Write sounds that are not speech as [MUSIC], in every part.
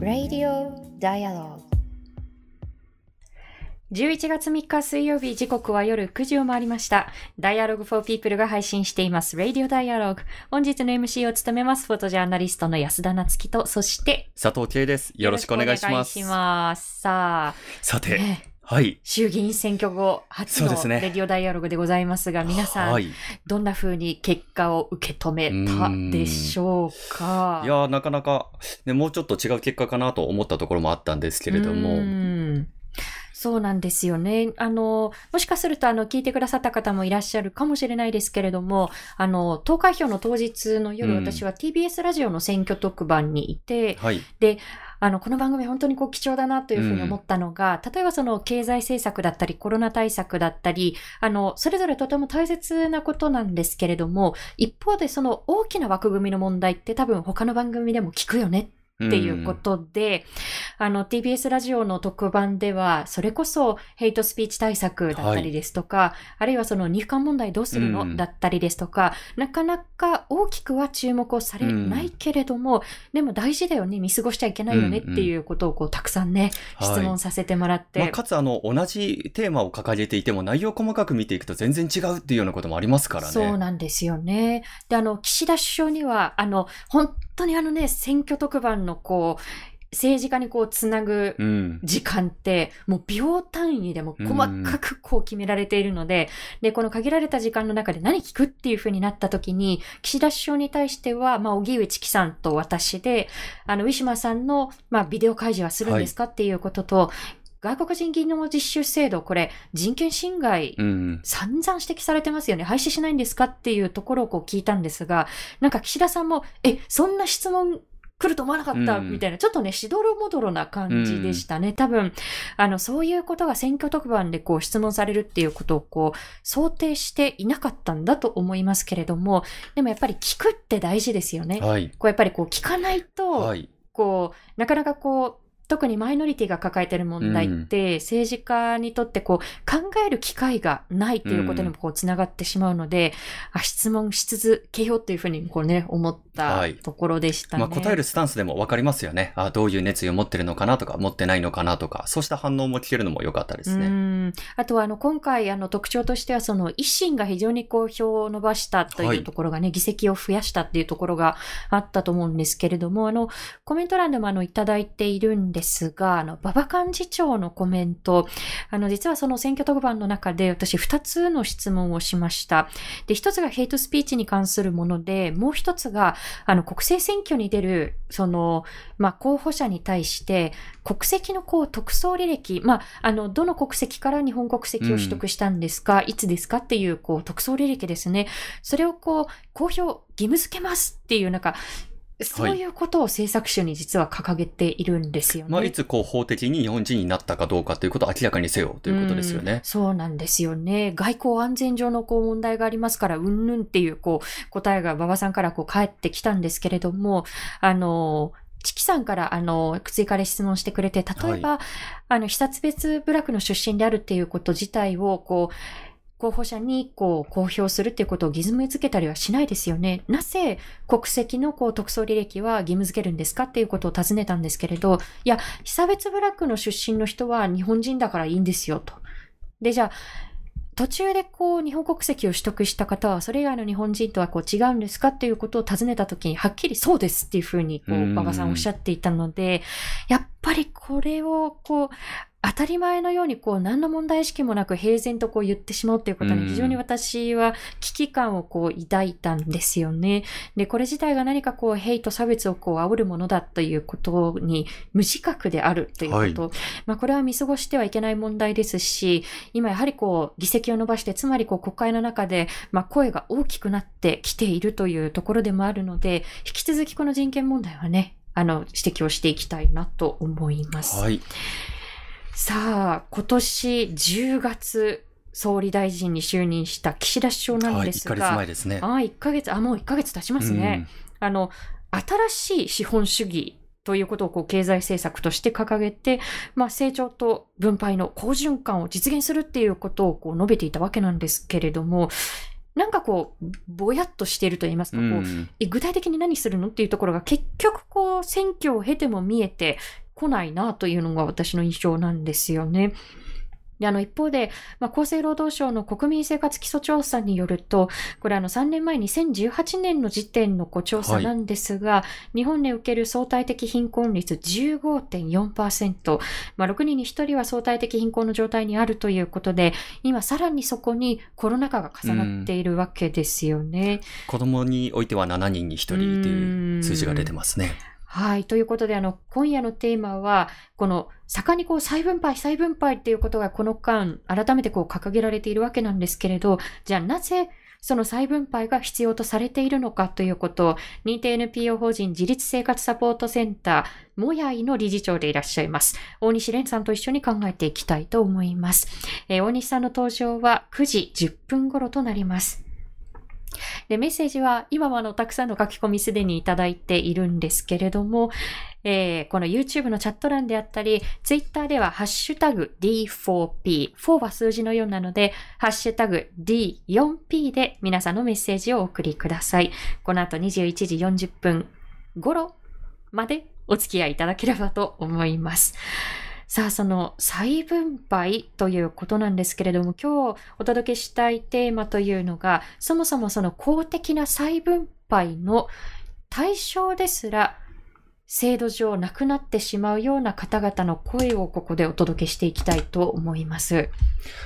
Radio Dialogue 11月3日水曜日時刻は夜9時を回りました。Dialogue for People が配信しています Radio Dialogue。本日の MC を務めますフォトジャーナリストの安田夏樹と、そして佐藤圭です。よろしくお願いします。よろしくお願いします。ささて、あ、ね、はい。衆議院選挙後初のレディオダイアログでございますが、皆さん、はい。いどんな風に結果を受け止めたでしょうか？やーなかなか、ね、もうちょっと違う結果かなと思ったところもあったんですけれどうも、んそうなんですよね。あの、もしかすると、あの、聞いてくださった方もいらっしゃるかもしれないですけれども、あの、投開票の当日の夜、うん私は TBS ラジオの選挙特番にいて、はい。あの、この番組本当にこう貴重だなというふうに思ったのが、例えばその経済政策だったり、コロナ対策だったり、あの、それぞれとても大切なことなんですけれども、一方でその大きな枠組みの問題って多分他の番組でも聞くよねっていうことで、あの、TBS ラジオの特番では、それこそヘイトスピーチ対策だったりですとか、あるいはその日韓問題どうするの、うんだったりですとか、なかなか大きくは注目をされないけれども、でも大事だよね、見過ごしちゃいけないよねっていうことをこうたくさんね、はい質問させてもらって。まあ、かつ、あの、同じテーマを掲げていても、内容細かく見ていくと全然違うっていうようなこともありますからね。そうなんですよね。で、あの、岸田首相には、あの、本当にあのね、選挙特番のこう、政治家にこう、つなぐうん。時間って、もう秒単位でも細かくこう決められているので、で、この限られた時間の中で何聞くっていう風になった時に、岸田首相に対しては、まあ、荻上チキさんと私で、あの、ウィシュマさんの、まあ、ビデオ開示はするんですかっていうことと、外国人技能実習制度、これ、人権侵害うん。散々指摘されてますよね。廃止しないんですかっていうところをこう聞いたんですが、なんか岸田さんも、え、そんな質問来ると思わなかった、うんみたいな、ちょっとね、しどろもどろな感じでしたね。多分、あの、そういうことが選挙特番でこう質問されるっていうことをこう、想定していなかったんだと思いますけれども、でもやっぱり聞くって大事ですよね。はい。こうやっぱりこう聞かないと、はい。こう、なかなかこう、特にマイノリティが抱えている問題って、政治家にとってこう、考える機会がないということにもこう、つながってしまうので、あ、質問し続けようっていうふうにこうね、思ったはいところでしたね。まあ、答えるスタンスでもわかりますよね。あどういう熱意を持ってるのかなとか、持ってないのかなとか、そうした反応も聞けるのも良かったですうね。んあとは、あの、今回、あの、特徴としては、その、維新が非常にこう、票を伸ばしたとはいいうところがね、議席を増やしたっていうところがあったと思うんですけれども、あの、コメント欄でもあの、いただいているんですが、あの、馬場幹事長のコメント、あの、実はその選挙特番の中で、私、二つの質問をしました。で、一つがヘイトスピーチに関するもので、もう一つが、あの、国政選挙に出る、その、まあ、候補者に対して、国籍のこう特捜履歴、まあ、あの、どの国籍から日本国籍を取得したんですか、いつですかっていう、こう、特捜履歴ですね。それをこう、公表義務付けますっていう、なんか、そういうことを政策書に実は掲げているんですよね。まあ、いつこう法的に日本人になったかどうかということを明らかにせよということですようんね。そうなんですよね。外交安全上のこう問題がありますから、うんぬんっていうこう答えが馬場さんからこう返ってきたんですけれども、あの、チキさんから、あの、追加で質問してくれて、例えば、あの、被殺別部落の出身であるっていうこと自体を、こう、候補者にこう公表するっていうことを義務付けたりはしないですよね。なぜ国籍のこう特捜履歴は義務付けるんですかっていうことを尋ねたんですけれど、いや、被差別部落の出身の人は日本人だからいいんですよと。で、じゃあ、途中でこう日本国籍を取得した方はそれ以外の日本人とはこう違うんですかっていうことを尋ねたときにはっきりそうですっていうふうにこう馬場さんおっしゃっていたので、やっぱりこれをこう当たり前のようにこう何の問題意識もなく平然とこう言ってしまうっていうことに非常に私は危機感をこう抱いたんですよね。で、これ自体が何かこうヘイト差別をこう煽るものだということに無自覚であるということ。まあこれは見過ごしてはいけない問題ですし、今やはりこう議席を伸ばして、つまりこう国会の中でまあ声が大きくなってきているというところでもあるので、引き続きこの人権問題はね、あの、指摘をしていきたいなと思います。はい。さあ、今年10月、総理大臣に就任した岸田首相なんはい。1ですが、ヶ月前ですね。ああ、1ヶ月、あ、もう1ヶ月経ちますね。あの、新しい資本主義ということをこう経済政策として掲げて、まあ、成長と分配の好循環を実現するっていうことをこう述べていたわけなんですけれども、なんかこう、ぼやっとしていると言いますか、こう、具体的に何するのっていうところが結局こう、選挙を経ても見えてこないなというのが私の印象なんですよね。で、あの、一方で、まあ、厚生労働省の国民生活基礎調査によると、これあの、3年前2018年の時点のこう調査なんですが、日本で受ける相対的貧困率15.4%、まあ、6人に1人は相対的貧困の状態にあるということで、今さらにそこにコロナ禍が重なっているわけですよね。子供においては7人に1人という数字が出てますね。はい。ということで、あの、今夜のテーマは、この、盛んにこう、再分配、再分配っていうことがこの間、改めてこう、掲げられているわけなんですけれど、じゃあなぜ、その再分配が必要とされているのかということを、認定 NPO 法人自立生活サポートセンター、もやいの理事長でいらっしゃいます。大西蓮さんと一緒に考えていきたいと思います。えー大西さんの登場は9時10分頃となります。で、メッセージは今もあの、たくさんの書き込みすでにいただいているんですけれども、えーこの YouTube のチャット欄であったり、Twitter ではハッシュタグ D4P、4は数字の4なので、ハッシュタグ D4P で皆さんのメッセージをお送りください。この後21時40分頃までお付き合いいただければと思います。さあ、その再分配ということなんですけれども、今日お届けしたいテーマというのが、そもそもその公的な再分配の対象ですら、制度上なくなってしまうような方々の声をここでお届けしていきたいと思います。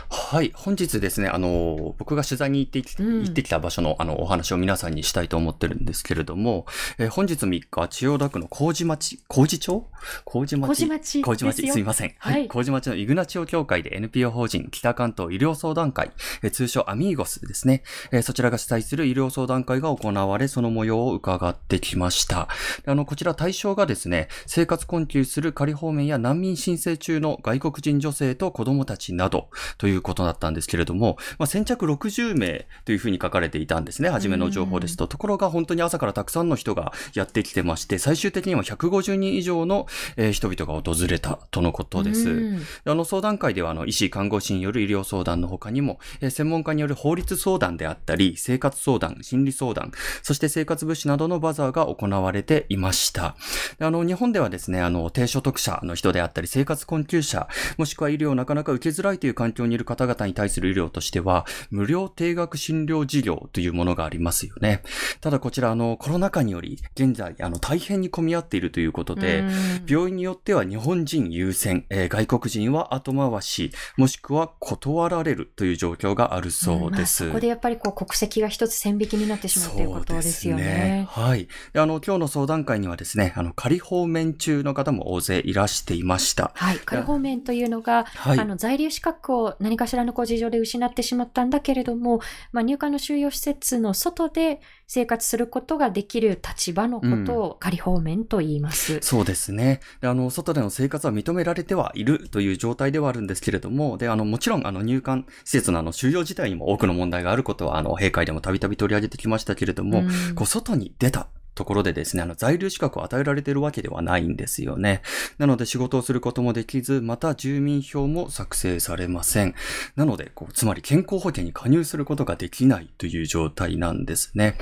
はい。本日ですね、あの、僕が取材に行ってき,、うん行ってきた場所のあのお話を皆さんにしたいと思ってるんですけれども、えー本日3日、千代田区の麹町、麹町？麹町？麹町麹町、ですよすいません。はい麹町のイグナチオ協会で NPO 法人北関東医療相談会、えー通称アミーゴスですね、えーそちらが主催する医療相談会が行われ、その模様を伺ってきました。であの、こちら対象がですね、生活困窮する仮放免や難民申請中の外国人女性と子供たちなどということだったんですけれども、まあ、先着60名というふうに書かれていたんですね。初めの情報ですと。ところが本当に朝からたくさんの人がやってきてまして、最終的には150人以上の、えー人々が訪れたとのことです。うんあの相談会ではあの医師、看護師による医療相談の他にも、えー専門家による法律相談であったり、生活相談、心理相談、そして生活物資などのバザーが行われていました。であの日本ではですね、あの低所得者の人であったり、生活困窮者、もしくは医療をなかなか受けづらいという環境にいる方々に対する医療としては、無料定額診療事業というものがありますよね。ただこちらあのコロナ禍により、現在あの大変に混み合っているということで、うん病院によっては日本人優先、えー外国人は後回し、もしくは断られるという状況があるそうです。まあそこでやっぱりこう国籍が一つ線引きになってしまうということですよね。はい。であの、今日の相談会にはですね、あの、仮放免中の方も大勢いらしていました。はい。仮放免というのが、はいあの、在留資格を何かしらのこう事情で失ってしまったんだけれども、まあ、入管の収容施設の外で生活することができる立場のことを仮放免と言います。そうですね。で、あの、外での生活は認められてはいるという状態ではあるんですけれども、で、あの、もちろん、あの、入管施設のあの、収容自体にも多くの問題があることは、あの、閉会でもたびたび取り上げてきましたけれども、うんこう、外に出たところでですね、あの、在留資格を与えられているわけではないんですよね。なので仕事をすることもできず、また住民票も作成されません。なので、こう、つまり健康保険に加入することができないという状態なんですね。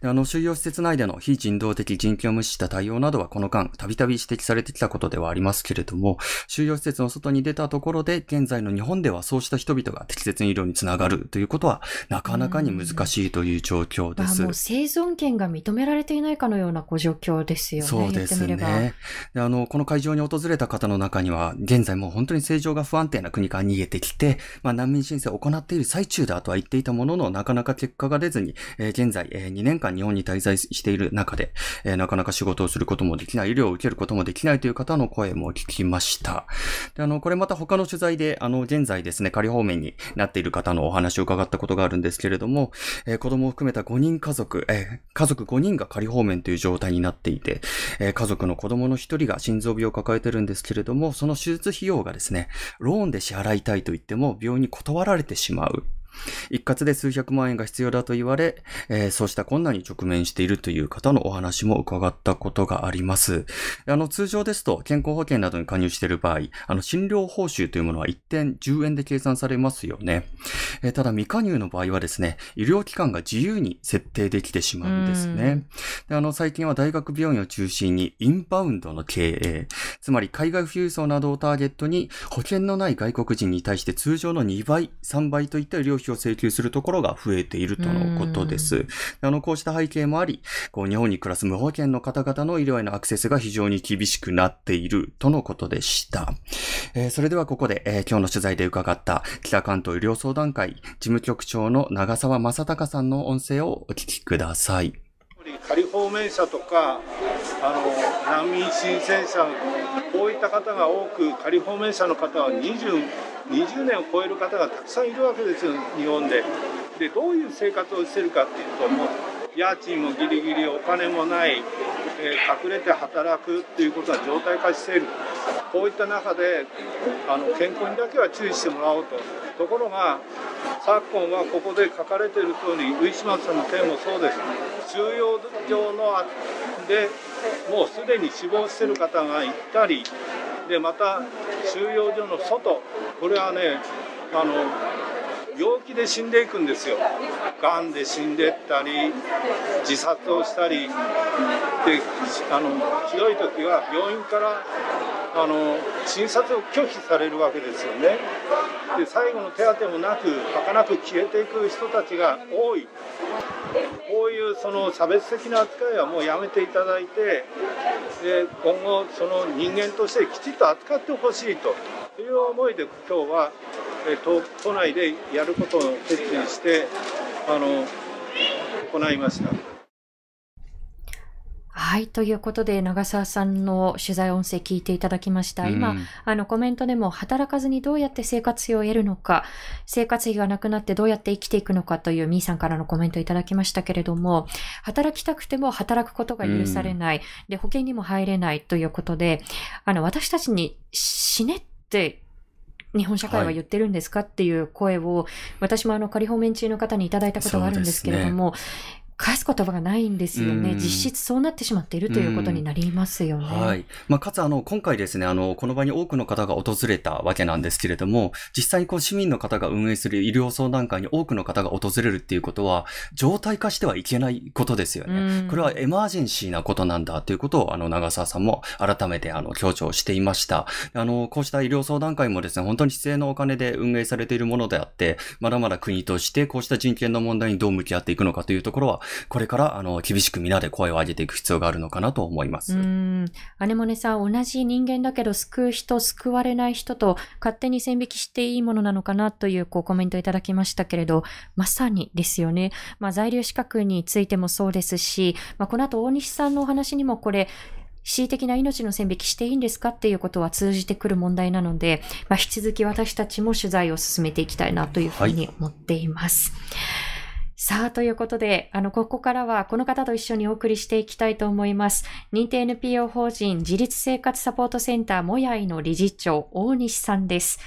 であの、収容施設内での非人道的人権を無視した対応などはこの間、たびたび指摘されてきたことではありますけれども、収容施設の外に出たところで、現在の日本ではそうした人々が適切に医療につながるということは、なかなかに難しいという状況です。まあ、もう生存権が認められていないかのようなご状況ですよね。そうです。ね。であの、この会場に訪れた方の中には、現在もう本当に政情が不安定な国から逃げてきて、まあ難民申請を行っている最中だとは言っていたものの、なかなか結果が出ずに、えー現在、えー2年間日本に滞在している中で、えーなかなか仕事をすることもできない、医療を受けることもできないという方の声も聞きました。で、あの、これまた他の取材で、あの、現在ですね、仮放免になっている方のお話を伺ったことがあるんですけれども、えー子供を含めた5人家族、えー家族5人が仮方面という状態になっていて、えー家族の子供の一人が心臓病を抱えてるんですけれども、その手術費用がですね、ローンで支払いたいと言っても病院に断られてしまう。一括で数百万円が必要だと言われ、えー、そうした困難に直面しているという方のお話も伺ったことがあります。あの、通常ですと健康保険などに加入している場合、あの、診療報酬というものは1点10円で計算されますよね。えー、ただ未加入の場合はですね、医療機関が自由に設定できてしまうんですね。であの、最近は大学病院を中心にインバウンドの経営、つまり海外富裕層などをターゲットに保険のない外国人に対して通常の2倍、3倍といった医療費を請求するところが増えているとのことです。あの、こうした背景もあり、こう、日本に暮らす無保険の方々の医療へのアクセスが非常に厳しくなっているとのことでした。えー、それではここで、えー、今日の取材で伺った北関東医療相談会事務局長の長澤正隆さんの音声をお聞きください。仮放免者とかあの難民申請者こういった方が多く仮放免者の方は 20, 20年を超える方がたくさんいるわけですよ日本で。でどういう生活をしてるかっていうともう家賃もギリギリお金もない、えー、隠れて働くっていうことが常態化している。こういった中であの健康にだけは注意してもらおうと。ところが昨今はここで書かれている通りウィシュマさんの件もそうです。収容所のでもうすでに死亡している方がいたりでまた収容所の外。これはねあの病気で死んでいくんですよ。がんで死んでったり自殺をしたり。であのひどい時は病院からあの診察を拒否されるわけですよね。で最後の手当てもなく儚く消えていく人たちが多い。こういうその差別的な扱いはもうやめていただいてで今後その人間としてきちっと扱ってほしいと。いう思いで今日は都都内でやることを決意してあの行いました。はい。ということで、長澤さんの取材音声聞いていただきました。今、うん、あの、コメントでも、働かずにどうやって生活費を得るのか、生活費がなくなってどうやって生きていくのかというミーさんからのコメントいただきましたけれども、働きたくても働くことが許されない。うん、で、保険にも入れないということで、あの、私たちに死ねって日本社会は言ってるんですかっていう声を、私もあの仮放免中の方にいただいたことがあるんですけれども、返す言葉がないんですよね。実質そうなってしまっているということになりますよね。はい。まあ、かつ、あの、今回ですね、あの、この場に多くの方が訪れたわけなんですけれども、実際にこう、市民の方が運営する医療相談会に多くの方が訪れるっていうことは、状態化してはいけないことですよね。これはエマージェンシーなことなんだということを、あの、長澤さんも改めて、あの、強調していました。あの、こうした医療相談会もですね、本当に必要なお金で運営されているものであって、まだまだ国としてこうした人権の問題にどう向き合っていくのかというところは、これから、あの、厳しく皆で声を上げていく必要があるのかなと思います。うん。アネモネさん、同じ人間だけど、救う人、救われない人と、勝手に線引きしていいものなのかなという、こう、コメントいただきましたけれど、まさにですよね。まあ、在留資格についてもそうですし、まあ、この後、大西さんのお話にもこれ、恣意的な命の線引きしていいんですかっていうことは通じてくる問題なので、まあ、引き続き私たちも取材を進めていきたいなというふうに思っています。はいさあ、ということで、あの、ここからはこの方と一緒にお送りしていきたいと思います。認定 NPO 法人自立生活サポートセンターもやいの理事長、大西さんです。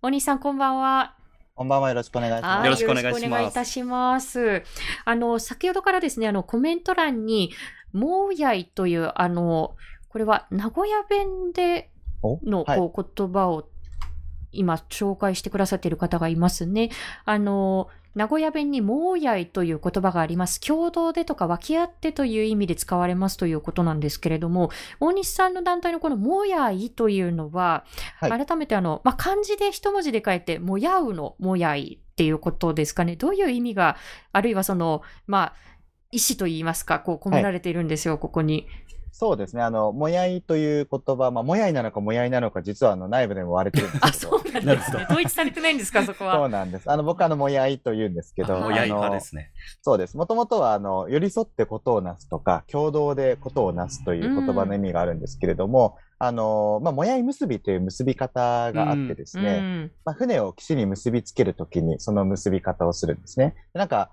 大西さん、こんばんは。こんばんは。よろしくお願いします。よろしくお願いします。お願いいたします。あの、先ほどからですね、あの、コメント欄に、もうやいという、あの、これは名古屋弁でのこう言葉を今紹介してくださっている方がいますね。あの、名古屋弁にもうやいという言葉があります。共同でとか分け合ってという意味で使われますということなんですけれども、大西さんの団体のこのもやいというのは、はい、改めてあの、まあ、漢字で一文字で書いて、もやうのもやいっていうことですかね。どういう意味が、あるいはその、まあ、意思といいますか、こう込められているんですよ、はい、ここに。そうですね。あの、もやいという言葉、まあ、もやいなのかもやいなのか、実はあの内部でも割れてるんですけど。あ、そうなんですね。統一されてないんですか、そこは。そうなんです。あの、僕あの、もやいと言うんですけど。もやい派ですね。そうです。もともとは、あの、寄り添ってことをなすとか、共同でことをなすという言葉の意味があるんですけれども、あの、まあ、もやい結びという結び方があってですね、まあ、船を岸に結びつけるときに、その結び方をするんですね。なんか、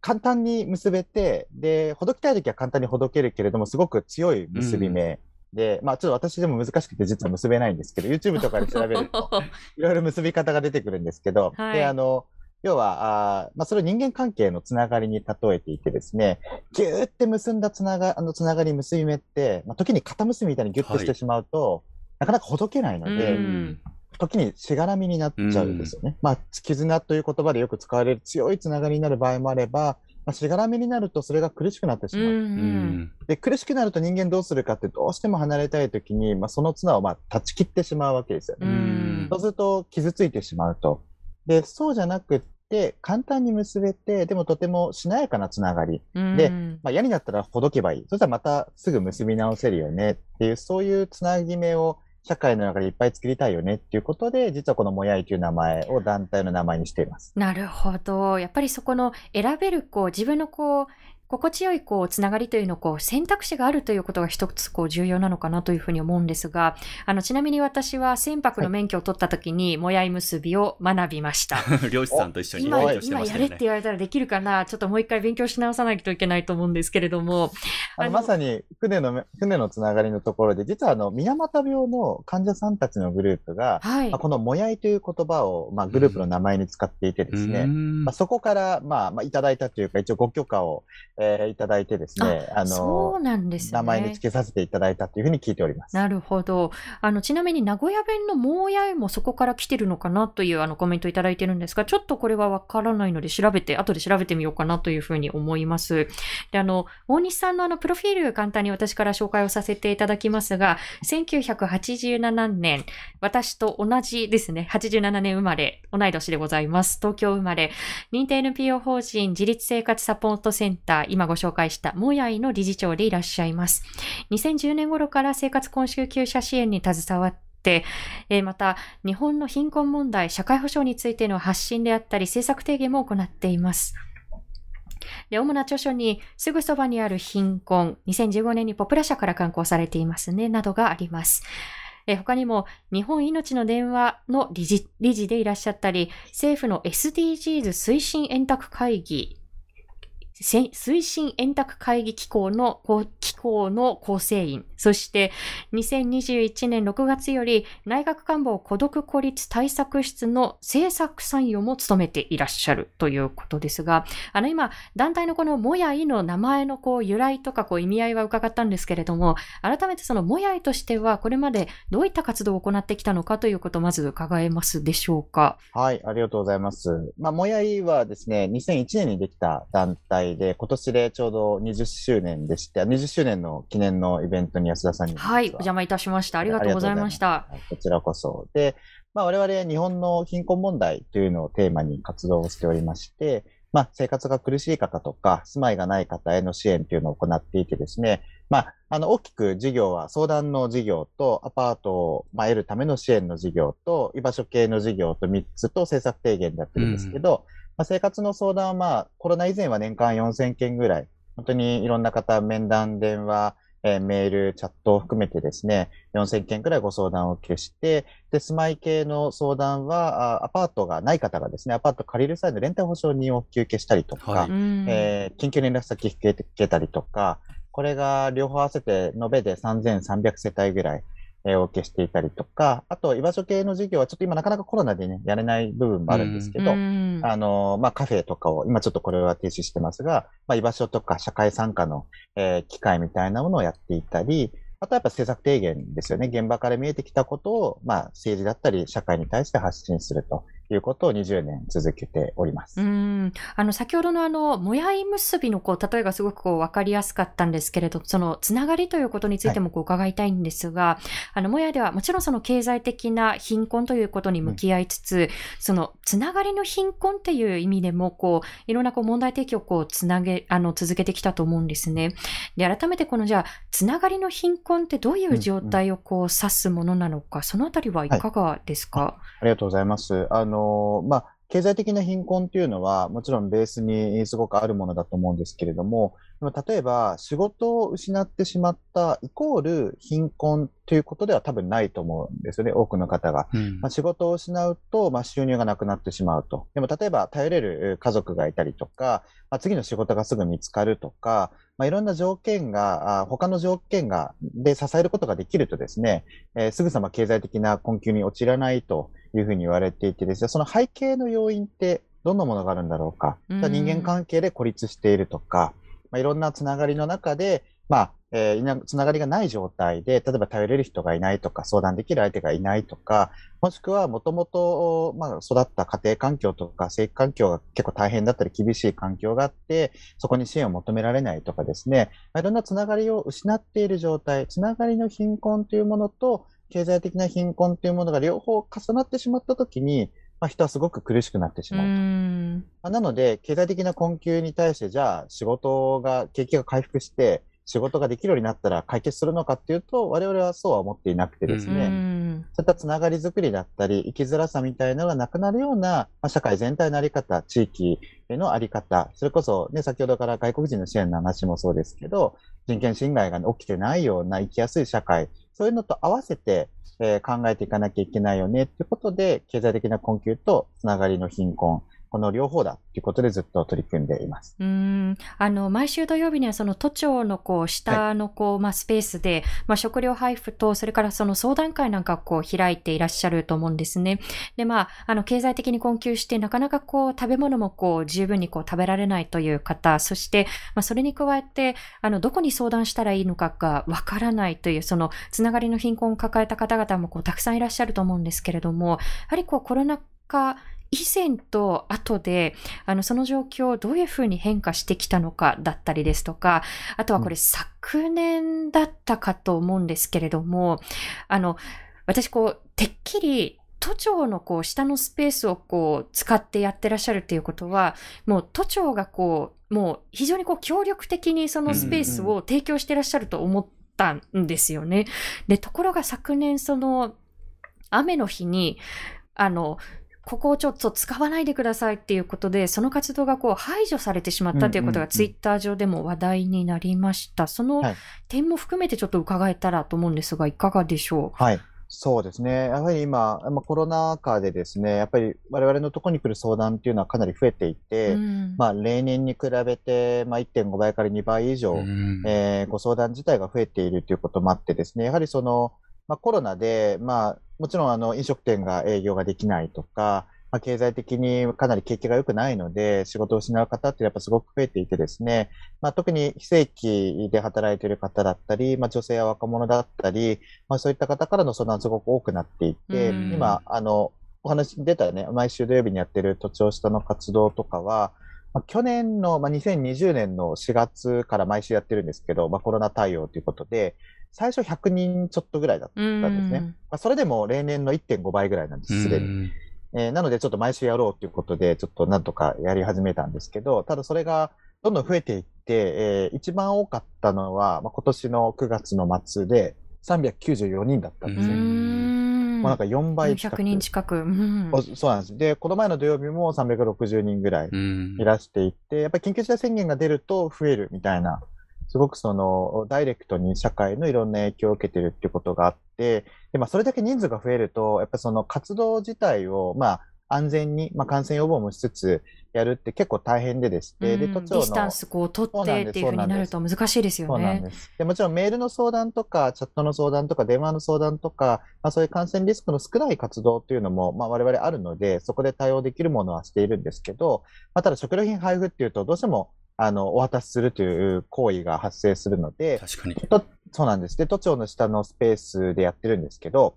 簡単に結べて、で、ほどきたいときは簡単にほどけるけれども、すごく強い結び目。うん、で、まあちょっと私でも難しくて実は結べないんですけど、YouTube とかで調べると、[LAUGHS] い。ろいろ結び方が出てくるんですけど、はい、で、あの、要は、あまあ、それを人間関係のつながりに例えていてですね、ぎゅーって結んだつなが、あのつながり結び目って、まあ、時に肩結びみたいにぎゅっとしてしまうと、はい、なかなかほどけないので、時にしがらみになっちゃうんですよね。まあ、絆という言葉でよく使われる強いつながりになる場合もあれば、まあ、しがらみになるとそれが苦しくなってしまう。うん、で苦しくなると人間どうするかってどうしても離れたい時に、まあ、その綱をまあ断ち切ってしまうわけですよね。うん、そうすると傷ついてしまうと。でそうじゃなくって簡単に結べてでもとてもしなやかなつながり、うん、で、まあ、嫌になったらほどけばいいそしたらまたすぐ結び直せるよねっていうそういうつなぎ目を社会の中でいっぱい作りたいよねっていうことで、実はこのもやいという名前を団体の名前にしています。なるほど。やっぱりそこの選べる、こう、自分のこう、心地よいこうつながりというのをこう選択肢があるということが一つこう重要なのかなというふうに思うんですが、あのちなみに私は船舶の免許を取った時に、もやい結びを学びました。[LAUGHS] 漁師さんと一緒に今今やれって言われたらできるかな、ちょっともう一回勉強し直さないといけないと思うんですけれども。あのまさに船の船のつながりのところで、実はあの宮又病の患者さんたちのグループが、はい、まあ、このもやいという言葉を、まあ、グループの名前に使っていてですね、まあ、そこから、まあまあ、いただいたというか、一応ご許可を、えー、いただいてですね、あの、そうなんですね。名前に付けさせていただいたというふうに聞いております。なるほど。あの、ちなみに名古屋弁のもうやいもそこから来てるのかなというあのコメントいただいてるんですが、ちょっとこれはわからないので調べて、後で調べてみようかなというふうに思います。で、あの、大西さんのあの、プロフィール簡単に私から紹介をさせていただきますが、1987年、私と同じですね、87年生まれ、同い年でございます。東京生まれ、認定 NPO 法人自立生活サポートセンター、今ご紹介したもやいの理事長でいらっしゃいます。2010年頃から生活困窮救者支援に携わって、えまた、日本の貧困問題、社会保障についての発信であったり、政策提言も行っています。で、主な著書に、すぐそばにある貧困、2015年にポプラ社から刊行されていますね、などがあります。え他にも、日本命の電話の理事理事でいらっしゃったり、政府の SDGs 推進円卓会議推進円卓会議機構の、機構の構成員、そして2021年6月より内閣官房孤独孤立対策室の政策参与も務めていらっしゃるということですが、あの今、団体のこのもやいの名前のこう由来とかこう意味合いは伺ったんですけれども、改めてそのもやいとしてはこれまでどういった活動を行ってきたのかということをまず伺えますでしょうか？はい、ありがとうございます。まあ、もやいはですね、2001年にできた団体で、今年でちょうど20周年でして、20周年の記念のイベントに安田さんに。はい、お邪魔いたしました。ありがとうございました。こちらこそ。で、まあ、我々日本の貧困問題というのをテーマに活動をしておりまして、まあ、生活が苦しい方とか、住まいがない方への支援というのを行っていてですね、まあ、あの、大きく事業は相談の事業と、アパートを、まあ、得るための支援の事業と、居場所系の事業と3つと政策提言でやってるんですけど、うんまあ、生活の相談はまあ、コロナ以前は年間4000件ぐらい、本当にいろんな方、面談、電話、えー、メール、チャットを含めてですね、4000件くらいご相談を受けして、で、住まい系の相談は、アパートがない方がですね、アパート借りる際の連帯保証人を休憩したりとか、はい、えー、緊急連絡先引けたりとか、これが両方合わせて延べで3300世帯ぐらい、えお受けしていたりとか、あと、居場所系の事業はちょっと今なかなかコロナでね、やれない部分もあるんですけど、あの、まあ、カフェとかを、今ちょっとこれは停止してますが、まあ、居場所とか社会参加の、えー、機会みたいなものをやっていたり、あとはやっぱ政策提言ですよね。現場から見えてきたことを、まあ、政治だったり社会に対して発信するということを20年続けております。うん。あの、先ほどのあの、もやい結びのこう、例えがすごくこう、わかりやすかったんですけれど、その、つながりということについてもこう、伺いたいんですが、はい、あの、もやではもちろんその経済的な貧困ということに向き合いつつ、うん、その、つながりの貧困っていう意味でも、こう、いろんなこう、問題提起をこう、つなげ、あの、続けてきたと思うんですね。で、改めてこの、じゃあ、つながりの貧困ってどういう状態をこう、指すものなのか、うんうん、そのあたりはいかがですか、はい、ありがとうございます。あの、まあ、経済的な貧困っていうのは、もちろんベースにすごくあるものだと思うんですけれども、例えば仕事を失ってしまったイコール貧困ということでは多分ないと思うんですよね、多くの方が。うん、まあ、仕事を失うと、まあ、収入がなくなってしまうと。でも例えば頼れる家族がいたりとか、まあ、次の仕事がすぐ見つかるとか、まあ、いろんな条件が、あ他の条件が、で支えることができるとですね、えー、すぐさま経済的な困窮に陥らないというふうに言われていてですね、その背景の要因ってどんなものがあるんだろうか。人間関係で孤立しているとか、まあ、いろんなつながりの中で、まあ、えー、つながりがない状態で、例えば頼れる人がいないとか、相談できる相手がいないとか、もしくはもともと、まあ、育った家庭環境とか、生育環境が結構大変だったり厳しい環境があって、そこに支援を求められないとかですね、まあ、いろんなつながりを失っている状態、つながりの貧困というものと、経済的な貧困というものが両方重なってしまったときに、まあ、人はすごく苦しくなってしまうと。まあ、なので、経済的な困窮に対して、じゃあ仕事が、景気が回復して、仕事ができるようになったら解決するのかっていうと、我々はそうは思っていなくてですね、そういったつながりづくりだったり、生きづらさみたいなのがなくなるような、まあ、社会全体のあり方、地域へのあり方、それこそね、先ほどから外国人の支援の話もそうですけど、人権侵害が起きてないような生きやすい社会、そういうのと合わせて、えー、考えていかなきゃいけないよねっていうことで、経済的な困窮とつながりの貧困、この両方だということでずっと取り組んでいます。うん。あの、毎週土曜日にはその都庁のこう、下のこう、はい、まあ、スペースで、まあ、食料配布と、それからその相談会なんかこう、開いていらっしゃると思うんですね。で、まあ、あの、経済的に困窮して、なかなかこう、食べ物もこう、十分にこう、食べられないという方、そして、まあ、それに加えて、あの、どこに相談したらいいのかがわからないという、その、つながりの貧困を抱えた方々もこう、たくさんいらっしゃると思うんですけれども、やはりこう、コロナ禍以前と後で、あの、その状況をどういうふうに変化してきたのかだったりですとか、あとはこれ昨年だったかと思うんですけれども、あの、私こう、てっきり都庁のこう、下のスペースをこう、使ってやってらっしゃるっていうことは、もう都庁がこう、もう非常にこう、協力的にそのスペースを提供してらっしゃると思ったんですよね。で、ところが昨年その、雨の日に、あの、ここをちょっと使わないでくださいっていうことで、その活動がこう排除されてしまったということがツイッター上でも話題になりました。その点も含めてちょっと伺えたらと思うんですが、いかがでしょう？はい。そうですね。やはり今、まあ、コロナ禍でですね、やっぱり我々のところに来る相談っていうのはかなり増えていて、うん、まあ例年に比べて、まあ、1.5倍から2倍以上、うん、えー、ご相談自体が増えているということもあってですね、やはりその、まあ、コロナで、まあ、もちろんあの飲食店が営業ができないとか、まあ、経済的にかなり景気が良くないので、仕事を失う方ってやっぱすごく増えていてですね、まあ、特に非正規で働いている方だったり、まあ、女性や若者だったり、まあ、そういった方からの相談すごく多くなっていて、今、あの、お話に出たね、毎週土曜日にやってる土地を下の活動とかは、まあ、去年の、まあ、2020年の4月から毎週やってるんですけど、まあ、コロナ対応ということで、最初100人ちょっとぐらいだったんですね。まあ、それでも例年の1.5倍ぐらいなんです、すでに。えー、なのでちょっと毎週やろうということで、ちょっとなんとかやり始めたんですけど、ただそれがどんどん増えていって、えー、一番多かったのは、まあ、今年の9月の末で394人だったんですね。もうなんか4倍近く。100人近く、うん、そうなんです。で、この前の土曜日も360人ぐらいいらしていて、やっぱり緊急事態宣言が出ると増えるみたいなすごくその、ダイレクトに社会のいろんな影響を受けてるっていうことがあって、で、まあ、それだけ人数が増えると、やっぱその活動自体を、まあ、安全に、まあ、感染予防もしつつやるって結構大変でですね、で、都庁の。ディスタンスこう取ってっていうふうになると難しいですよね。でもちろんメールの相談とか、チャットの相談とか、電話の相談とか、まあ、そういう感染リスクの少ない活動っていうのも、まあ、我々あるので、そこで対応できるものはしているんですけど、まあ、ただ食料品配布っていうと、どうしてもあの、お渡しするという行為が発生するので、確かに。そうなんです。で、都庁の下のスペースでやってるんですけど、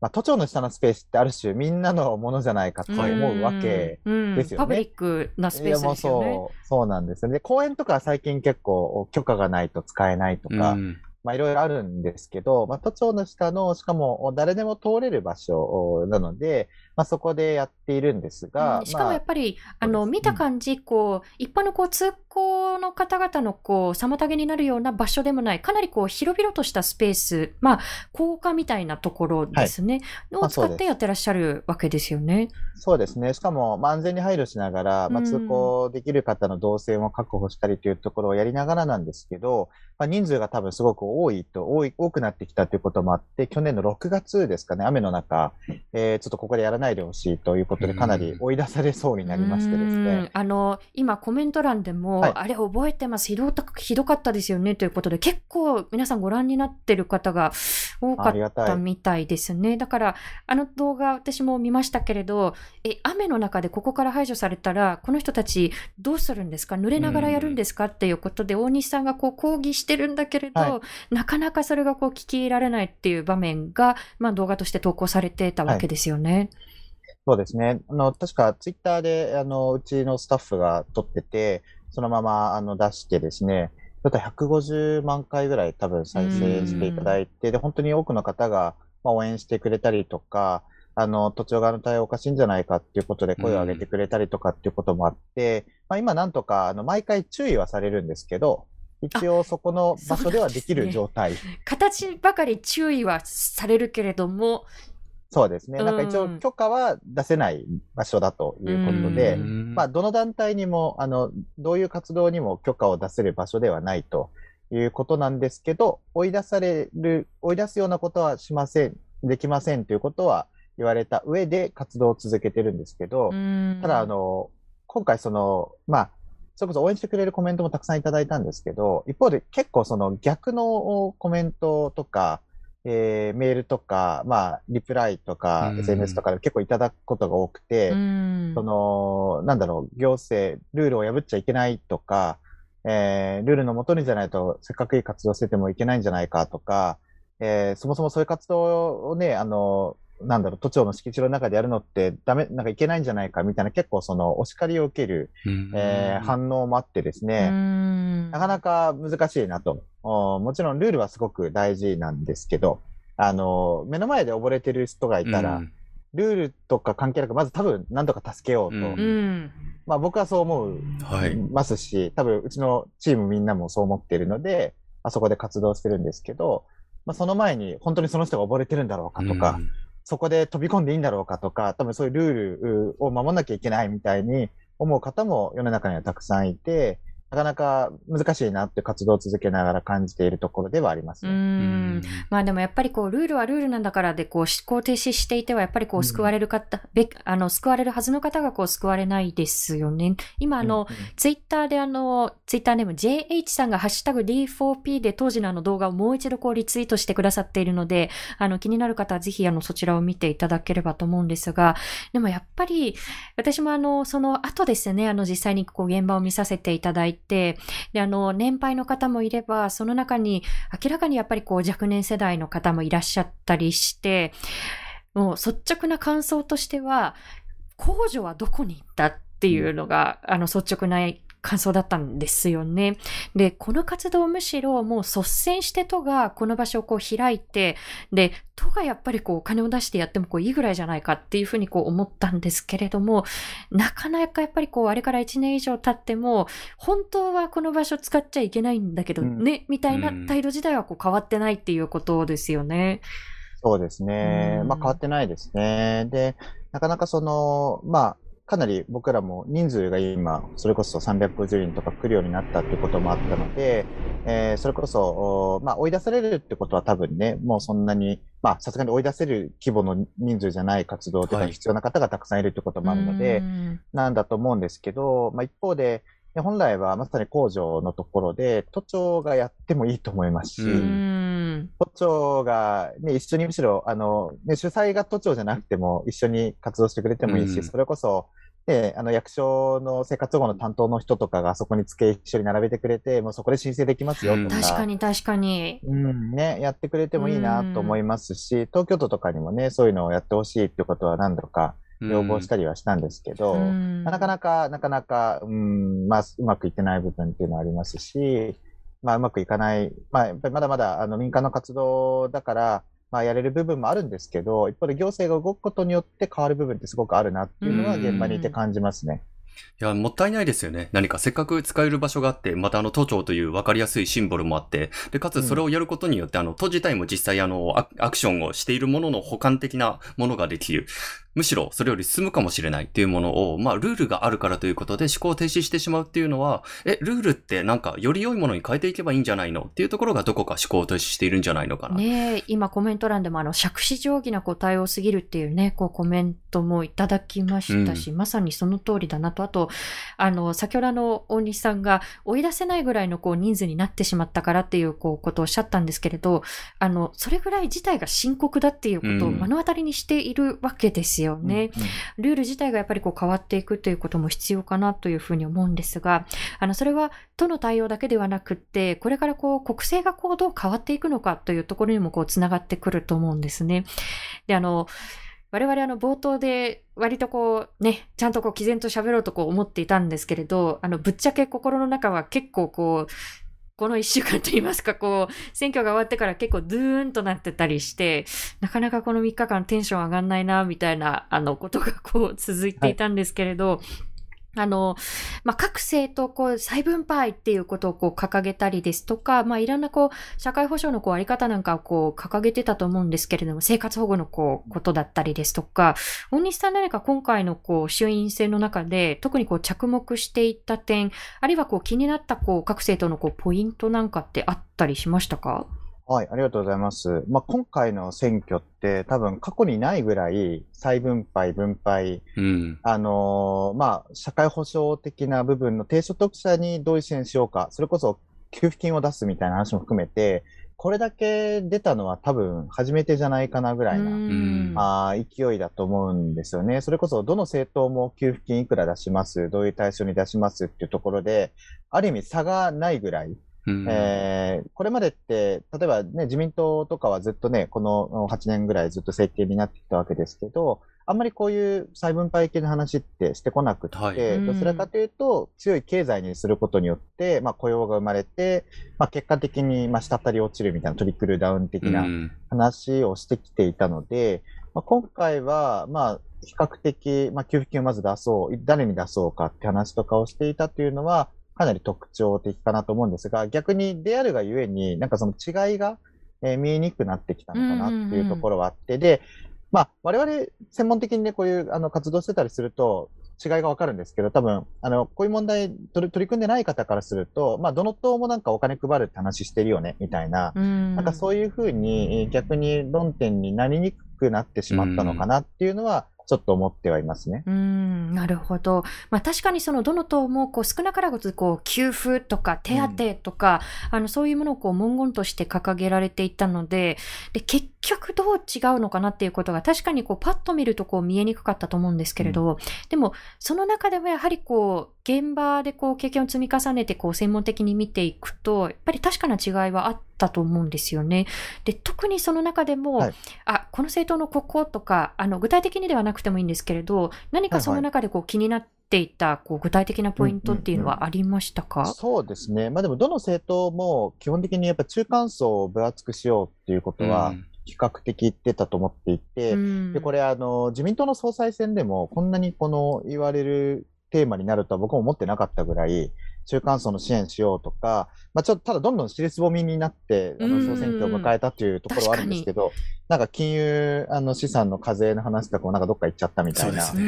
まあ、都庁の下のスペースってある種みんなのものじゃないかと思うわけですよね。パブリックなスペースですよね。そう、そうなんですよね。公園とか最近結構許可がないと使えないとか、まあ、いろいろあるんですけど、まあ、都庁の下の、しかも誰でも通れる場所なので、まあ、そこでやっているんですが。うん、しかもやっぱり、まあ、あの、見た感じ、こう、一般のこう、通行の方々のこう、妨げになるような場所でもない、かなりこう、広々としたスペース、まあ、高架みたいなところですね、はい、を使ってやってらっしゃるわけですよね。そうですね。しかも、まあ、安全に配慮しながら、まあ、通行できる方の動線を確保したりというところをやりながらなんですけど、まあ、人数が多分すごく構多いと、多い、多くなってきたということもあって、去年の6月ですかね、雨の中、えー、ちょっとここでやらないでほしいということで、かなり追い出されそうになりましてですね。あの、今コメント欄でも、はい、あれ覚えてます？ひどひどかったですよねということで、結構皆さんご覧になってる方が多かったみたいですね。だから、あの動画私も見ましたけれど、え、雨の中でここから排除されたら、この人たちどうするんですか？濡れながらやるんですか？っていうことで、大西さんがこう抗議してるんだけれど、はい、なかなかそれがこう聞き入れられないっていう場面が、まあ動画として投稿されてたわけですよね。はいそうですね。あの、確かツイッターで、あの、うちのスタッフが撮ってて、そのまま、あの、出してですね、だと150万回ぐらい多分再生していただいて、で、本当に多くの方が、まあ、応援してくれたりとか、あの、土地側の対応おかしいんじゃないかっていうことで声を上げてくれたりとかっていうこともあって、まあ今なんとか、あの、毎回注意はされるんですけど、一応そこの場所ではできる状態。ね、形ばかり注意はされるけれども、そうですね。なんか一応許可は出せない場所だということで、まあどの団体にも、あの、どういう活動にも許可を出せる場所ではないということなんですけど、追い出される、追い出すようなことはしません、できませんということは言われた上で活動を続けてるんですけど、ただあの、今回その、まあ、それこそ応援してくれるコメントもたくさんいただいたんですけど、一方で結構その逆のコメントとか、えー、メールとか、まあ、リプライとか、SNS とかで結構いただくことが多くて、その、なんだろう、行政、ルールを破っちゃいけないとか、えー、ルールのもとにじゃないと、せっかくいい活動しててもいけないんじゃないかとか、えー、そもそもそういう活動をね、あの、なんだろう、都庁の敷地の中でやるのってダメ、なんかいけないんじゃないかみたいな結構そのお叱りを受ける、えー、反応もあってですね、なかなか難しいなと。もちろんルールはすごく大事なんですけど、あの、目の前で溺れてる人がいたら、ルールとか関係なく、まず多分何とか助けようと。まあ僕はそう思う、はい、ますし、多分うちのチームみんなもそう思っているので、あそこで活動してるんですけど、まあその前に本当にその人が溺れてるんだろうかとか、うんそこで飛び込んでいいんだろうかとか、多分そういうルールを守らなきゃいけないみたいに思う方も世の中にはたくさんいて、なかなか難しいなって活動を続けながら感じているところではあります、ね、うん。まあでもやっぱりこう、ルールはルールなんだからで、こう、思考停止していては、やっぱりこう、救われる方、うん、あの、救われるはずの方がこう、救われないですよね。今あの、うんうん、ツイッターであの、ツイッターネーム JH さんがハッシュタグ D4P で当時のあの動画をもう一度こう、リツイートしてくださっているので、あの、気になる方はぜひあの、そちらを見ていただければと思うんですが、でもやっぱり、私もあの、その後ですね、あの、実際にこう、現場を見させていただいて、で、あの、年配の方もいれば、その中に明らかにやっぱりこう若年世代の方もいらっしゃったりして、もう率直な感想としては、控除はどこに行った？っていうのが、あの、率直な感想だったんですよね。で、この活動むしろもう率先して都がこの場所をこう開いて、で、都がやっぱりこうお金を出してやってもこういいぐらいじゃないかっていうふうにこう思ったんですけれども、なかなかやっぱりこうあれから1年以上経っても、本当はこの場所使っちゃいけないんだけどね、うん、みたいな態度自体はこう変わってないっていうことですよね。そうですね。まあ変わってないですね。で、なかなかその、まあ、かなり僕らも人数が今、それこそ350人とか来るようになったってこともあったので、えー、それこそ、まあ、追い出されるってことは多分ね、もうそんなに、まあ、さすがに追い出せる規模の人数じゃない活動とか必要な方がたくさんいるってこともあるので、はい、なんだと思うんですけど、まあ、一方で、本来はまさに工場のところで、都庁がやってもいいと思いますし、都庁が、ね、一緒にむしろ、あの、ね、主催が都庁じゃなくても一緒に活動してくれてもいいし、それこそ、で、あの、役所の生活保護の担当の人とかがそこにつけ一緒に並べてくれて、もうそこで申請できますよとか。確かに確かに。うん、ね、やってくれてもいいなと思いますし、東京都とかにもね、そういうのをやってほしいってことは何度か要望したりはしたんですけど、なかなか、なかなか、うん、まあ、うまくいってない部分っていうのはありますし、まあ、うまくいかない、まあ、やっぱりまだまだ、あの、民間の活動だから、まあ、やれる部分もあるんですけど、一方で行政が動くことによって変わる部分ってすごくあるなっていうのは現場にいて感じますね。いや、もったいないですよね。何かせっかく使える場所があって、またあの都庁という分かりやすいシンボルもあって、で、かつそれをやることによって、うん、あの都自体も実際あのアクションをしているものの補完的なものができる。むしろそれより進むかもしれないっていうものを、まあ、ルールがあるからということで思考を停止してしまうっていうのは、え、ルールってなんかより良いものに変えていけばいいんじゃないのっていうところがどこか思考を停止しているんじゃないのかな。ね今コメント欄でもあの、借子定規な答えをすぎるっていうね、こうコメントもいただきましたし、うん、まさにその通りだなと、あと、あの、先ほどの大西さんが追い出せないぐらいのこう人数になってしまったからっていうこうことをおっしゃったんですけれど、あの、それぐらい事態が深刻だっていうことを目の当たりにしているわけですよね。うんうんルール自体がやっぱりこう変わっていくということも必要かなというふうに思うんですが、あの、それは都の対応だけではなくって、これからこう国政がこうどう変わっていくのかというところにもこう繋がってくると思うんですね。で、あの、我々あの冒頭で割とこうね、ちゃんとこう毅然と喋ろうとこう思っていたんですけれど、あのぶっちゃけ心の中は結構こうこの一週間といいますか、こう、選挙が終わってから結構ドゥーンとなってたりして、なかなかこの3日間テンション上がんないな、みたいな、あの、ことがこう続いていたんですけれど、はいあの、まあ、各政党、こう、再分配っていうことをこう掲げたりですとか、まあ、いろんなこう、社会保障のこう、あり方なんかをこう、掲げてたと思うんですけれども、生活保護のこう、ことだったりですとか、大西さん何か今回のこう、衆院選の中で、特にこう、着目していった点、あるいはこう、気になったこう、各政党のこう、ポイントなんかってあったりしましたか？はい、ありがとうございます。まあ、今回の選挙って多分過去にないぐらい再分配、分配、うん、あのー、まあ、社会保障的な部分の低所得者にどういう支援しようか、それこそ給付金を出すみたいな話も含めて、これだけ出たのは多分初めてじゃないかなぐらいな、あ勢いだと思うんですよね。それこそどの政党も給付金いくら出します、どういう対象に出しますっていうところで、ある意味差がないぐらい、えー、これまでって、例えばね、自民党とかはずっとね、この8年ぐらいずっと政権になってきたわけですけど、あんまりこういう再分配系の話ってしてこなくて、はい、どちらかというと、強い経済にすることによって、まあ、雇用が生まれて、まあ、結果的に、まあ、滴り落ちるみたいなトリクルダウン的な話をしてきていたので、まあ、今回は、まあ、比較的、まあ、給付金をまず出そう、誰に出そうかって話とかをしていたというのは、かなり特徴的かなと思うんですが、逆にであるがゆえに、なんかその違いが、えー、見えにくくなってきたのかなっていうところはあって、で、まあ、我々専門的にね、こういうあの活動してたりすると、違いがわかるんですけど、多分、あの、こういう問題取り取り組んでない方からすると、まあ、どの党もなんかお金配るって話してるよね、みたいな、ん。なんかそういうふうに逆に論点になりにくくなってしまったのかなっていうのは、ちょっと思ってはいますね。うん、なるほど。まあ確かにそのどの党もこう少なからずこう給付とか手当とか、うん、あのそういうものをこう文言として掲げられていたので、で結局どう違うのかなっていうことが確かにこうパッと見るとこう見えにくかったと思うんですけれど、うん、でもその中でもやはりこう現場でこう経験を積み重ねてこう専門的に見ていくと、やっぱり確かな違いはあったと思うんですよね。で、特にその中でも、はい、あ、この政党のこことか、あの、具体的にではなくてもいいんですけれど、何かその中でこう気になっていたこう具体的なポイントっていうのはありましたか、うんうんうん、そうですね。まあでもどの政党も基本的にやっぱ中間層を分厚くしようっていうことは、比較的言ってたと思っていて、うん、で、これあの、自民党の総裁選でもこんなにこの言われるテーマになるとは僕も思ってなかったぐらい、中間層の支援しようとか、まあ、ちょっとただどんどん尻すぼみになって、あの、総選挙を迎えたというところはあるんですけど、なんか金融、あの、資産の課税の話とかもなんかどっか行っちゃったみたいな。そうね。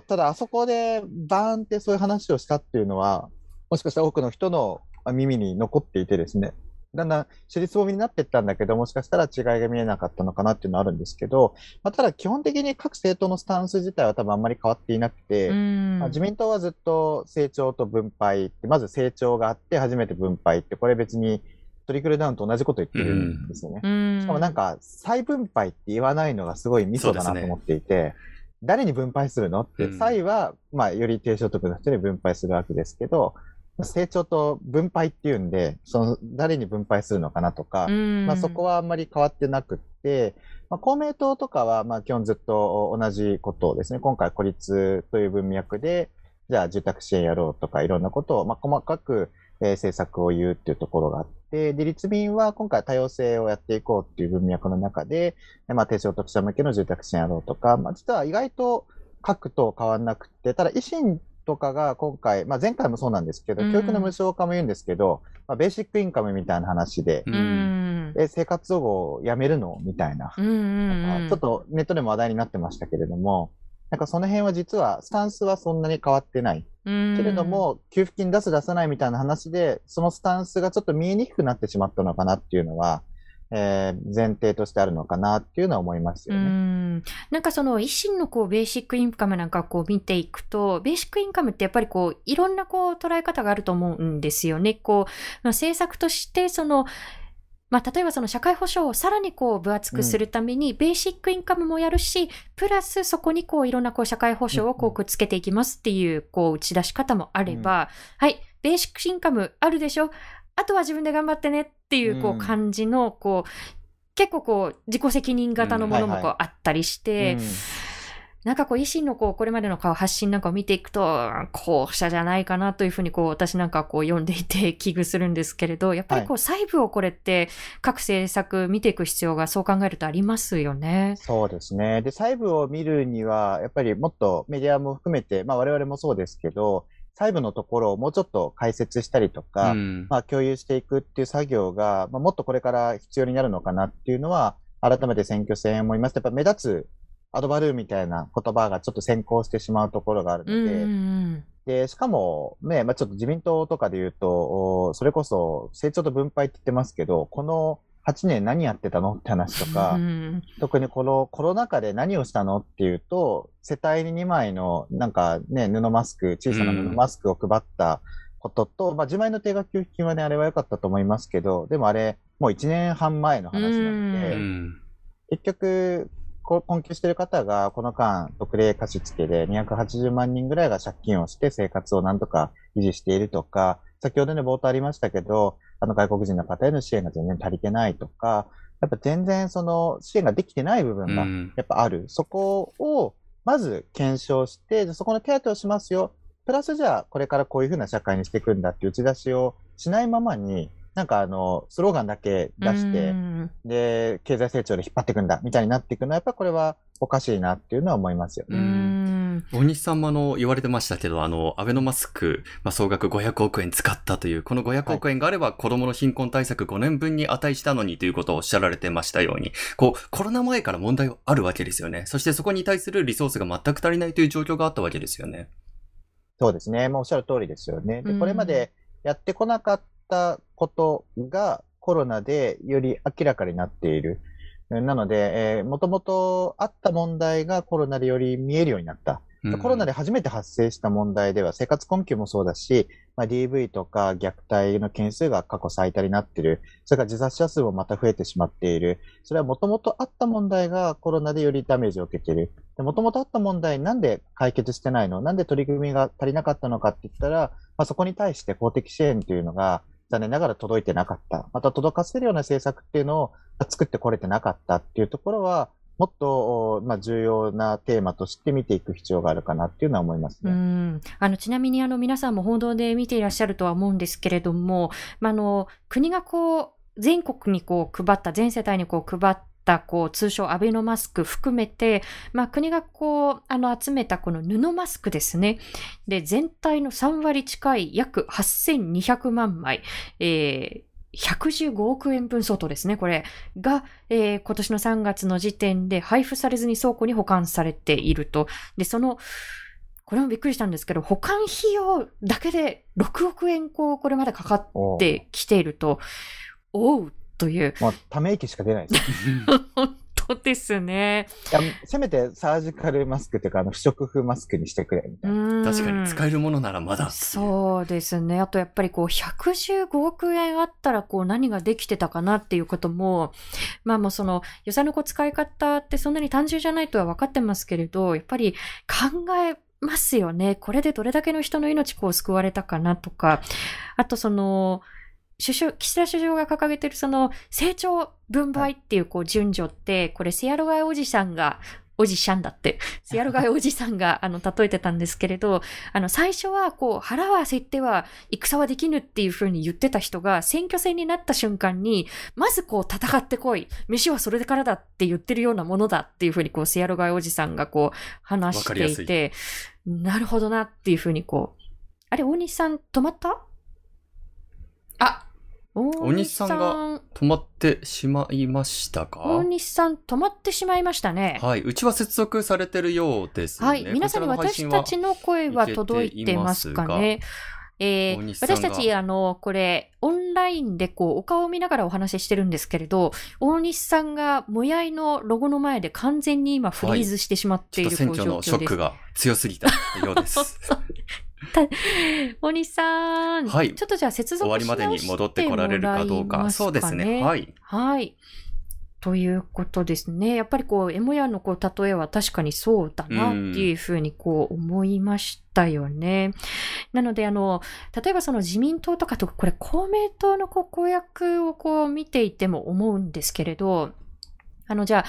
ただあそこでバーンってそういう話をしたっていうのは、もしかしたら多くの人の耳に残っていてですね、だんだん尻つぼみになっていったんだけど、もしかしたら違いが見えなかったのかなっていうのはあるんですけど、まあ、ただ基本的に各政党のスタンス自体は多分あんまり変わっていなくて、まあ、自民党はずっと成長と分配って、まず成長があって初めて分配って、これ別にトリクルダウンと同じこと言ってるんですよね。しかもなんか再分配って言わないのがすごいミソだなと思っていて、誰に分配するのって、際は、まあ、より低所得の人に分配するわけですけど、成長と分配っていうんで、その誰に分配するのかなとか、まあ、そこはあんまり変わってなくって、まあ、公明党とかはまあ基本ずっと同じことをですね、今回孤立という文脈で、じゃあ住宅支援やろうとかいろんなことをまあ細かく、えー、政策を言うっていうところがあって、で、立民は今回多様性をやっていこうっていう文脈の中で、まあ低所得者向けの住宅支援やろうとか、まあ実は意外と各党変わんなくて、ただ維新とかが今回、まあ前回もそうなんですけど、教育の無償化も言うんですけど、まあベーシックインカムみたいな話で、え生活保護をやめるのみたいな。ちょっとネットでも話題になってましたけれども、なんかその辺は実は、スタンスはそんなに変わってない。けれども、給付金出す出さないみたいな話で、そのスタンスがちょっと見えにくくなってしまったのかなっていうのは、えー、前提としてあるのかなっていうのは思いますよね。ん。なんかその維新のこうベーシックインカムなんかこう見ていくと、ベーシックインカムってやっぱりこういろんなこう捉え方があると思うんですよね。こう、まあ、政策としてそのまあ、例えばその社会保障をさらにこう分厚くするために、ベーシックインカムもやるし、プラスそこにこういろんなこう社会保障をこうくっつけていきますっていうこう打ち出し方もあれば、はい、ベーシックインカムあるでしょ？あとは自分で頑張ってねっていうこう感じのこう、結構こう自己責任型のものもこうあったりして、なんかこう維新のこうこれまでの発信なんかを見ていくと、後者じゃないかなというふうにこう私なんかこう読んでいて危惧するんですけれど、やっぱりこう細部をこれって各政策見ていく必要がそう考えるとありますよね。そうですね。で、細部を見るには、やっぱりもっとメディアも含めて、まあ我々もそうですけど、細部のところをもうちょっと解説したりとか、うん、まあ共有していくっていう作業が、まあ、もっとこれから必要になるのかなっていうのは、改めて選挙戦思います。やっぱ目立つアドバルーンみたいな言葉がちょっと先行してしまうところがあるので、うんで、しかもね、まあ、ちょっと自民党とかで言うと、それこそ成長と分配って言ってますけど、この8年何やってたのって話とか、うん、特にこのコロナ禍で何をしたのっていうと、世帯に2枚のなんかね、布マスク、小さな布マスクを配ったことと、うん、まあ自前の定額給付金はね、あれは良かったと思いますけど、でもあれ、もう1年半前の話なので、うん、結局、困窮している方が、この間、特例貸付で280万人ぐらいが借金をして生活をなんとか維持しているとか、先ほどね、冒頭ありましたけど、あの外国人の方への支援が全然足りてないとか、やっぱ全然その支援ができてない部分がやっぱある。うん、そこをまず検証して、そこの手当をしますよ。プラスじゃあこれからこういうふうな社会にしていくんだっていう打ち出しをしないままに、なんかあの、スローガンだけ出して、で、経済成長で引っ張っていくんだ、みたいになっていくのは、やっぱこれはおかしいなっていうのは思いますよね。大西さんもあの、言われてましたけど、あの、アベノマスク、まあ、総額500億円使ったという、この500億円があれば、子供の貧困対策5年分に値したのにということをおっしゃられてましたように、こう、コロナ前から問題はあるわけですよね。そしてそこに対するリソースが全く足りないという状況があったわけですよね。そうですね。もうおっしゃる通りですよね。で、これまでやってこなかったことが、コロナでより明らかになっている。なので、えー、もともとあった問題がコロナでより見えるようになった。コロナで初めて発生した問題では生活困窮もそうだし、まあ、DV とか虐待の件数が過去最多になっている。それから自殺者数もまた増えてしまっている。それはもともとあった問題がコロナでよりダメージを受けている。もともとあった問題なんで解決してないの？なんで取り組みが足りなかったのかって言ったら、まあ、そこに対して公的支援というのが残念ながら届いてなかった。また届かせるような政策っていうのを作ってこれてなかったっていうところは、もっと、まあ、重要なテーマとして見ていく必要があるかなっていうのは思いますね。うんあのちなみにあの皆さんも報道で見ていらっしゃるとは思うんですけれども、まあ、あの国がこう全国にこう配った、全世帯にこう配った、こう、通称アベノマスク含めて、まあ、国がこう、あの、集めたこの布マスクですね。で、全体の3割近い約8200万枚、えー、115億円分相当ですね、これが、えー、今年の3月の時点で配布されずに倉庫に保管されていると。で、その、これもびっくりしたんですけど、保管費用だけで6億円、こう、これまでかかってきていると、おうという。まあ、ため息しか出ないです。本 [LAUGHS] 当ですね。いや、せめてサージカルマスクっていうか、あの、不織布マスクにしてくれ、みたいな。確かに、使えるものならまだ。そうですね。あと、やっぱりこう、115億円あったら、こう、何ができてたかなっていうことも、まあもうその、予算のこう使い方ってそんなに単純じゃないとは分かってますけれど、やっぱり考えますよね。これでどれだけの人の命こう救われたかなとか、あとその、首相、岸田首相が掲げてるその成長分配っていうこう順序って、これセアロガイおじさんがおじしゃんだって、[LAUGHS] セアルガイおじさんが、あの、例えてたんですけれど、あの、最初は、こう、腹は減っては、戦はできぬっていう風に言ってた人が、選挙戦になった瞬間に、まずこう、戦ってこい。飯はそれからだって言ってるようなものだっていう風に、こう、セアルガイおじさんがこう、話していて、なるほどなっていう風にこう、あれ、大西さん、止まった？あ、大西さんが止まってしまいましたか？大西さん止まってしまいましたね。はい。うちは接続されてるようですね。はい。皆さんに私たちの声は届いてますかね？えー、私たち、あの、これ、オンラインでこう、お顔を見ながらお話ししてるんですけれど、大西さんが、もやいのロゴの前で完全に今フリーズしてしまっている、はい、選挙のショックが強すぎたようです。[LAUGHS] [LAUGHS] 大西さん、はい、ちょっとじゃあ接続終わりまでに戻ってこられるかどうか。そうですね。はい。はい。ということですね。やっぱりこう、エモヤのこう、例えは確かにそうだなっていうふうにこう思いましたよね。なので、あの、例えばその自民党とかとか、これ公明党のこう公約をこう見ていても思うんですけれど、あの、じゃあ、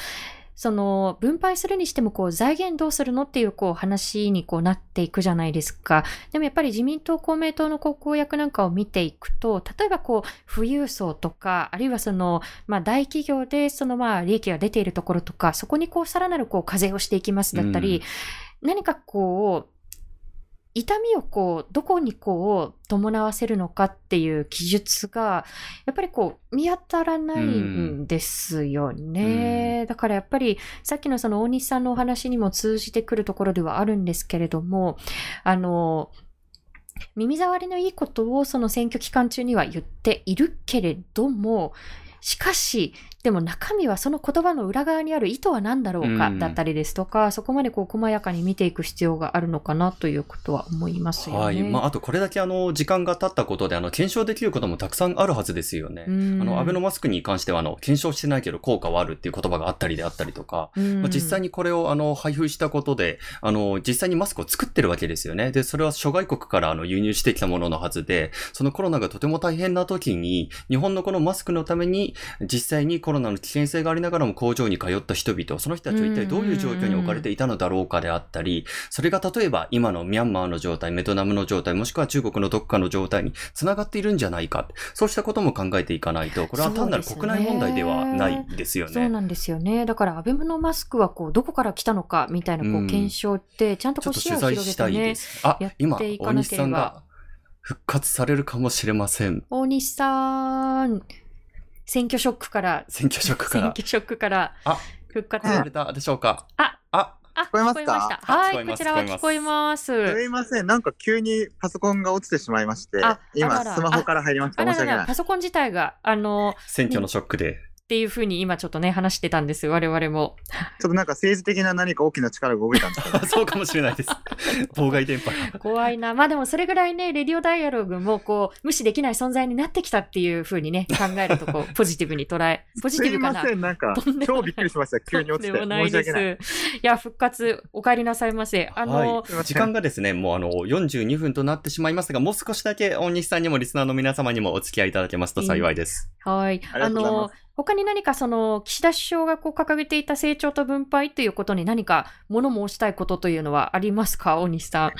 その分配するにしてもこう財源どうするのっていうこう話にこうなっていくじゃないですか。でもやっぱり自民党公明党のこう公約なんかを見ていくと、例えばこう富裕層とか、あるいはそのまあ大企業でそのまあ利益が出ているところとか、そこにこうさらなるこう課税をしていきますだったり、うん、何かこう痛みをこう、どこにこう、伴わせるのかっていう記述が、やっぱりこう、見当たらないんですよね。だからやっぱり、さっきのその大西さんのお話にも通じてくるところではあるんですけれども、あの、耳障りのいいことをその選挙期間中には言っているけれども、しかし、でも中身はその言葉の裏側にある意図は何だろうかだったりですとか、うん、そこまでこう細やかに見ていく必要があるのかなということは思いますよね。はい。まあ、あとこれだけあの、時間が経ったことで、あの、検証できることもたくさんあるはずですよね。うん、あの、アベノマスクに関しては、あの、検証してないけど効果はあるっていう言葉があったりであったりとか、うん、まあ、実際にこれをあの、配布したことで、あの、実際にマスクを作ってるわけですよね。で、それは諸外国からあの、輸入してきたもののはずで、そのコロナがとても大変な時に、日本のこのマスクのために、実際にコロナの危険性がありながらも工場に通った人々、その人たちは一体どういう状況に置かれていたのだろうかであったり、それが例えば今のミャンマーの状態、ベトナムの状態、もしくは中国のどこかの状態に繋がっているんじゃないか。そうしたことも考えていかないと、これは単なる国内問題ではないですよね。そうなんですよね。だから、アベノマスクはこう、どこから来たのかみたいなこう検証って、ちゃんとこう視野を広げてね、あ、今、大西さんが復活されるかもしれません。大西さん。選挙ショックから、選挙ショックから、選挙ショックから、あ、復活されたでしょうか。あ、あ、あ、聞こえますか？はい、こちらは聞こえます。すいません、なんか急にパソコンが落ちてしまいまして、今スマホから入りました。申し訳ない。パソコン自体が、あの、選挙のショックで。っていうふうに今ちょっとね、話してたんです、我々も。[LAUGHS] ちょっとなんか政治的な何か大きな力が動いたんですか、[LAUGHS] そうかもしれないです。[LAUGHS] 妨害電波。怖いな。まあでもそれぐらいね、レディオダイアログもこう、無視できない存在になってきたっていうふうにね、考えるとこう、ポジティブに捉え、ポジティブかな。すいません、なんか、超びっくりしました。急に落ちて。でもないです。いや、復活、お帰りなさいませ。あの、はい、時間がですね、もうあの、42分となってしまいますが、もう少しだけ大西さんにもリスナーの皆様にもお付き合いいただけますと幸いです。はい。あの、他に何かその、岸田首相がこう掲げていた成長と分配ということに何か物申したいことというのはありますか、大西さん。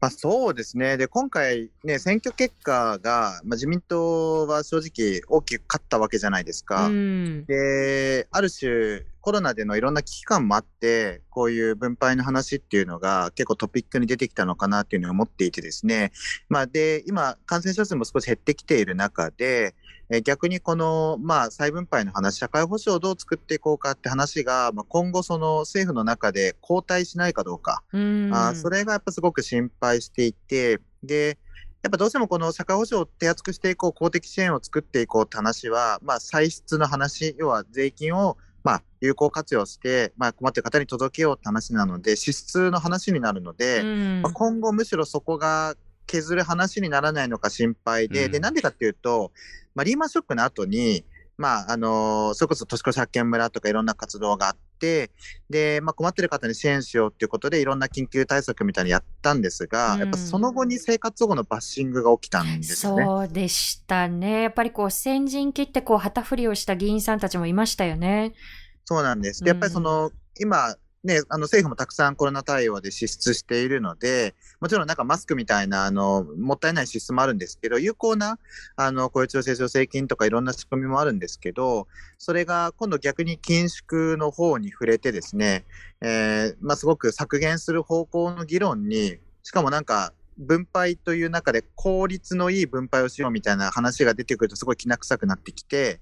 まあ、そうですね。で、今回ね、選挙結果が、まあ、自民党は正直大きく勝ったわけじゃないですか。で、ある種、コロナでのいろんな危機感もあって、こういう分配の話っていうのが結構トピックに出てきたのかなっていうのを思っていてですね。まあ、で、今、感染者数も少し減ってきている中で、え逆にこの、まあ、再分配の話、社会保障をどう作っていこうかって話が、まあ、今後その政府の中で後退しないかどうか、うあそれがやっぱすごく心配していて、で、やっぱどうしてもこの社会保障を手厚くしていこう、公的支援を作っていこうって話は、まあ、歳出の話、要は税金をまあ、有効活用して、まあ、困っている方に届けようって話なので、支出の話になるので、まあ、今後むしろそこが削る話にならないのか心配で、うん、で、なんでかっていうと、まあ、リーマンショックの後に、まあ、あのー、それこそ年越し発見村とかいろんな活動があって、で、まあ、困ってる方に支援しようっていうことでいろんな緊急対策みたいにやったんですが、うん、やっぱその後に生活保護のバッシングが起きたんですよね。そうでしたね。やっぱりこう、先陣切ってこう、旗振りをした議員さんたちもいましたよね。そうなんです。で、やっぱりその、うん、今、ね、あの政府もたくさんコロナ対応で支出しているので、もちろんなんかマスクみたいな、あの、もったいない支出もあるんですけど、有効な、あの、雇用調整助成金とかいろんな仕組みもあるんですけど、それが今度逆に緊縮の方に触れてですね、えー、まあ、すごく削減する方向の議論に、しかもなんか、分配という中で効率のいい分配をしようみたいな話が出てくるとすごいきな臭くなってきて、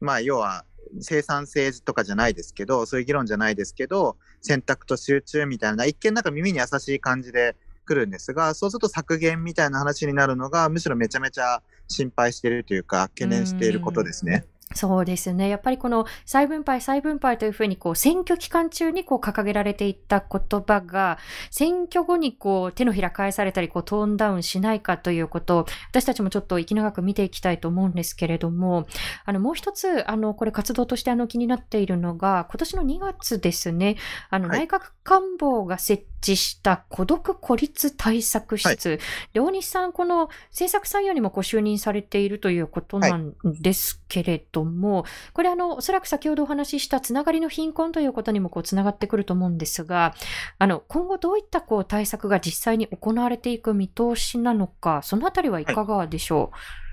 まあ要は生産性とかじゃないですけど、そういう議論じゃないですけど、選択と集中みたいな、一見なんか耳に優しい感じで来るんですが、そうすると削減みたいな話になるのが、むしろめちゃめちゃ心配しているというか、懸念していることですね。そうですね。やっぱりこの再分配、再分配というふうにこう選挙期間中にこう掲げられていった言葉が選挙後にこう手のひら返されたりこうトーンダウンしないかということを私たちもちょっと息長く見ていきたいと思うんですけれども、あのもう一つ、あのこれ活動としてあの気になっているのが今年の2月ですね、あの内閣官房が設置した孤独孤立対策室、はい、大西さん、この政策参与にもご就任されているということなんですけれども、はい、これあの、おそらく先ほどお話ししたつながりの貧困ということにもこうつながってくると思うんですが、あの、今後どういったこう対策が実際に行われていく見通しなのか、そのあたりはいかがでしょう、はい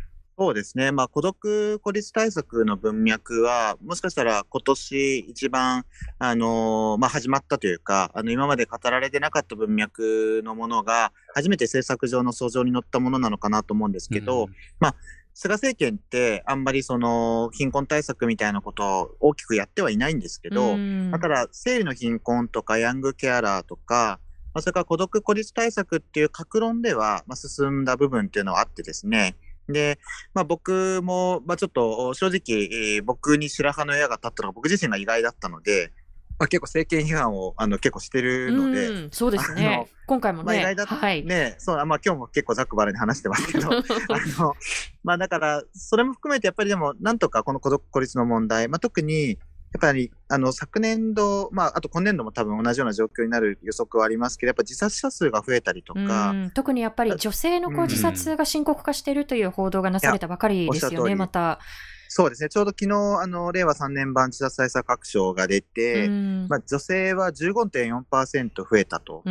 そうですね。まあ、孤独孤立対策の文脈は、もしかしたら今年一番、あのー、まあ、始まったというか、あの、今まで語られてなかった文脈のものが、初めて政策上の訴状に載ったものなのかなと思うんですけど、うん、まあ、菅政権ってあんまりその貧困対策みたいなことを大きくやってはいないんですけど、うん、だから生理の貧困とかヤングケアラーとか、まあ、それから孤独孤立対策っていう格論では、まあ、進んだ部分っていうのはあってですね、で、まあ、僕も、まあ、ちょっと正直、えー、僕に白羽の矢が立ったのが僕自身が意外だったので、まあ、結構政権批判をあの結構してるので、うそうですね。今回もね。まあ、意外だった、はい、ね、そう、まあ今日も結構ざっくばらに話してますけど、[LAUGHS] あの、まあだから、それも含めてやっぱりでも、なんとかこの孤独孤立の問題、まあ特に、やっぱり、あの、昨年度、まあ、あと今年度も多分同じような状況になる予測はありますけど、やっぱ自殺者数が増えたりとか。特にやっぱり女性のこう自殺が深刻化しているという報道がなされたばかりですよね、また。そうですね。ちょうど昨日、あの、令和3年版自殺対策白書が出て、まあ、女性は15.4%増えたと。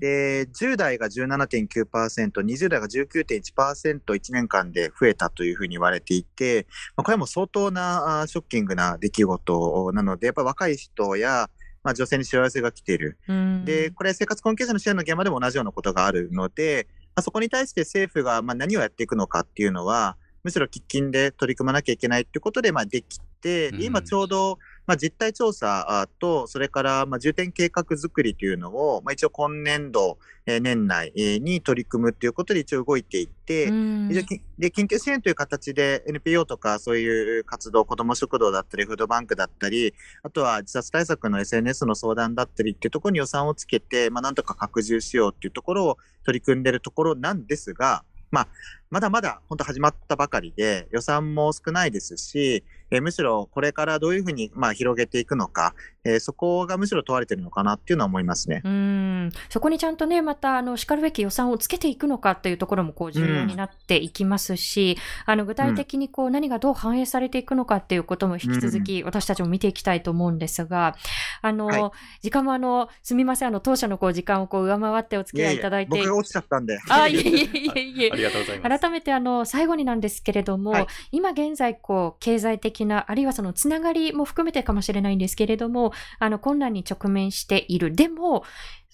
で、10代が17.9%、20代が19.1%、1年間で増えたというふうに言われていて、まあ、これも相当なショッキングな出来事なので、やっぱ若い人や、まあ、女性に幸せが来ている。で、これ生活困窮者の支援の現場でも同じようなことがあるので、まあ、そこに対して政府がまあ何をやっていくのかっていうのは、むしろ喫緊で取り組まなきゃいけないということで、まあ、できて、今ちょうど、まあ、実態調査と、それからまあ重点計画作りというのを、まあ、一応今年度、え年内に取り組むということで一応動いていって、で緊急支援という形で NPO とかそういう活動、子ども食堂だったり、フードバンクだったり、あとは自殺対策の SNS の相談だったりっていうところに予算をつけて、まあ、なんとか拡充しようっていうところを取り組んでいるところなんですが、まあ、まだまだ本当始まったばかりで、予算も少ないですし、えー、むしろこれからどういうふうに、まあ、広げていくのか、えー、そこがむしろ問われてるのかなっていうのは思いますね。うんそこにちゃんとね、また、あの、叱るべき予算をつけていくのかっていうところも、こう、重要になっていきますし、うん、あの、具体的に、こう、何がどう反映されていくのかっていうことも引き続き、私たちも見ていきたいと思うんですが、あの、はい、時間も、あの、すみません、あの、当社の、こう、時間を、こう、上回ってお付き合いいただいて。いやいや落ちちゃったんで。あ、いえいえいえいえ。[LAUGHS] ありがとうございます。改めて、あの、最後になんですけれども、はい、今現在、こう、経済的な、あるいはその、つながりも含めてかもしれないんですけれども、あの、困難に直面している。でも、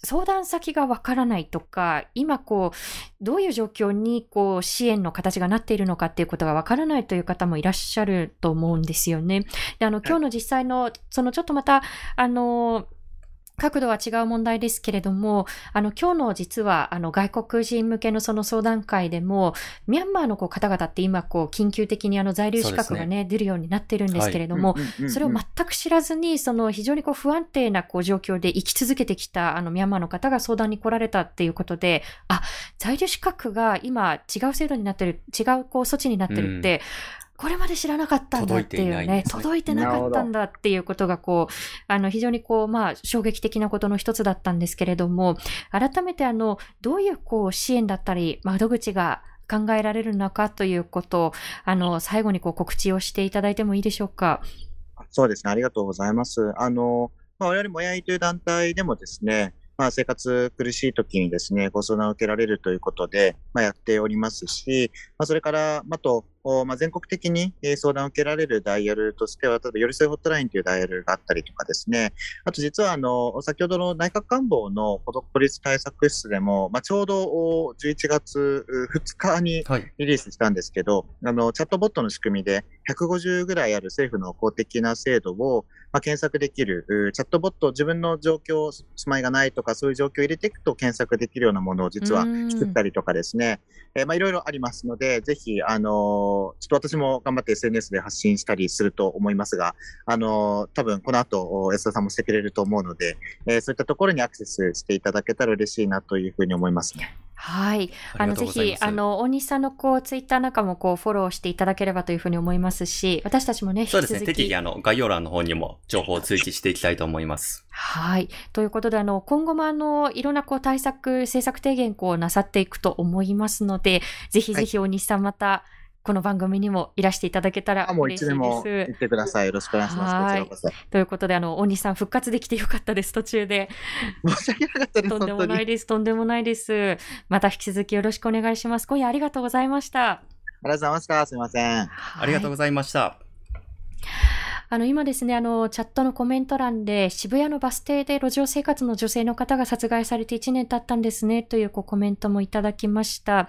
相談先がわからないとか、今こう、どういう状況にこう支援の形がなっているのかっていうことがわからないという方もいらっしゃると思うんですよね。で、あの、今日の実際の、そのちょっとまた、あの、角度は違う問題ですけれども、あの、今日の実は、あの、外国人向けのその相談会でも、ミャンマーのこう方々って今、こう、緊急的にあの、在留資格がね、ね。出るようになってるんですけれども、それを全く知らずに、その、非常にこう、不安定なこう、状況で生き続けてきた、あの、ミャンマーの方が相談に来られたっていうことで、あ、在留資格が今、違う制度になってる、違うこう、措置になってるって、うんこれまで知らなかったんだっていうね、届いてなかったんだっていうことが、こう、あの、非常にこう、まあ、衝撃的なことの一つだったんですけれども、改めてあの、どういうこう、支援だったり、窓口が考えられるのかということを、あの、最後にこう、告知をしていただいてもいいでしょうか？そうですね、ありがとうございます。あの、まあ、我々もやいという団体でもですね、まあ、生活苦しい時にですね、ご相談を受けられるということで、まあ、やっておりますし、まあ、それから、あと、まあ、全国的に相談を受けられるダイヤルとしては、例えば、寄り添いホットラインというダイヤルがあったりとかですね、あと実は、あの、先ほどの内閣官房の孤独孤立対策室でも、まあ、ちょうど11月2日にリリースしたんですけど、はい、あの、チャットボットの仕組みで、150ぐらいある政府の公的な制度を、まあ、検索できる、チャットボット、自分の状況、住まいがないとか、そういう状況を入れていくと検索できるようなものを実は作ったりとかですね、えー、まあ、いろいろありますので、ぜひ、あのちょっと私も頑張って SNS で発信したりすると思いますが、あの、多分この後、安田さんもしてくれると思うので、えー、そういったところにアクセスしていただけたら嬉しいなというふうに思いますね。はい。あの、ぜひ、あの、大西さんのこう、ツイッターなんかもこう、フォローしていただければというふうに思いますし、私たちもね、そうですね。適宜、あの、概要欄の方にも情報を通知していきたいと思います。はい。ということで、あの、今後もあの、いろんなこう、対策、政策提言こう、なさっていくと思いますので、ぜひぜひ大西さんまた、はいこの番組にもいらしていただけたら嬉しいです。もういつでも言ってください。よろしくお願いします。こちらこそ。ということで、あの、大西さん復活できてよかったです、途中で。申し訳なかったです。とんでもないです、とんでもないです。また引き続きよろしくお願いします。今夜ありがとうございました。ありがとうございました。すみません。ありがとうございました。あの、今ですね、あの、チャットのコメント欄で、渋谷のバス停で路上生活の女性の方が殺害されて1年経ったんですね、というこうコメントもいただきました。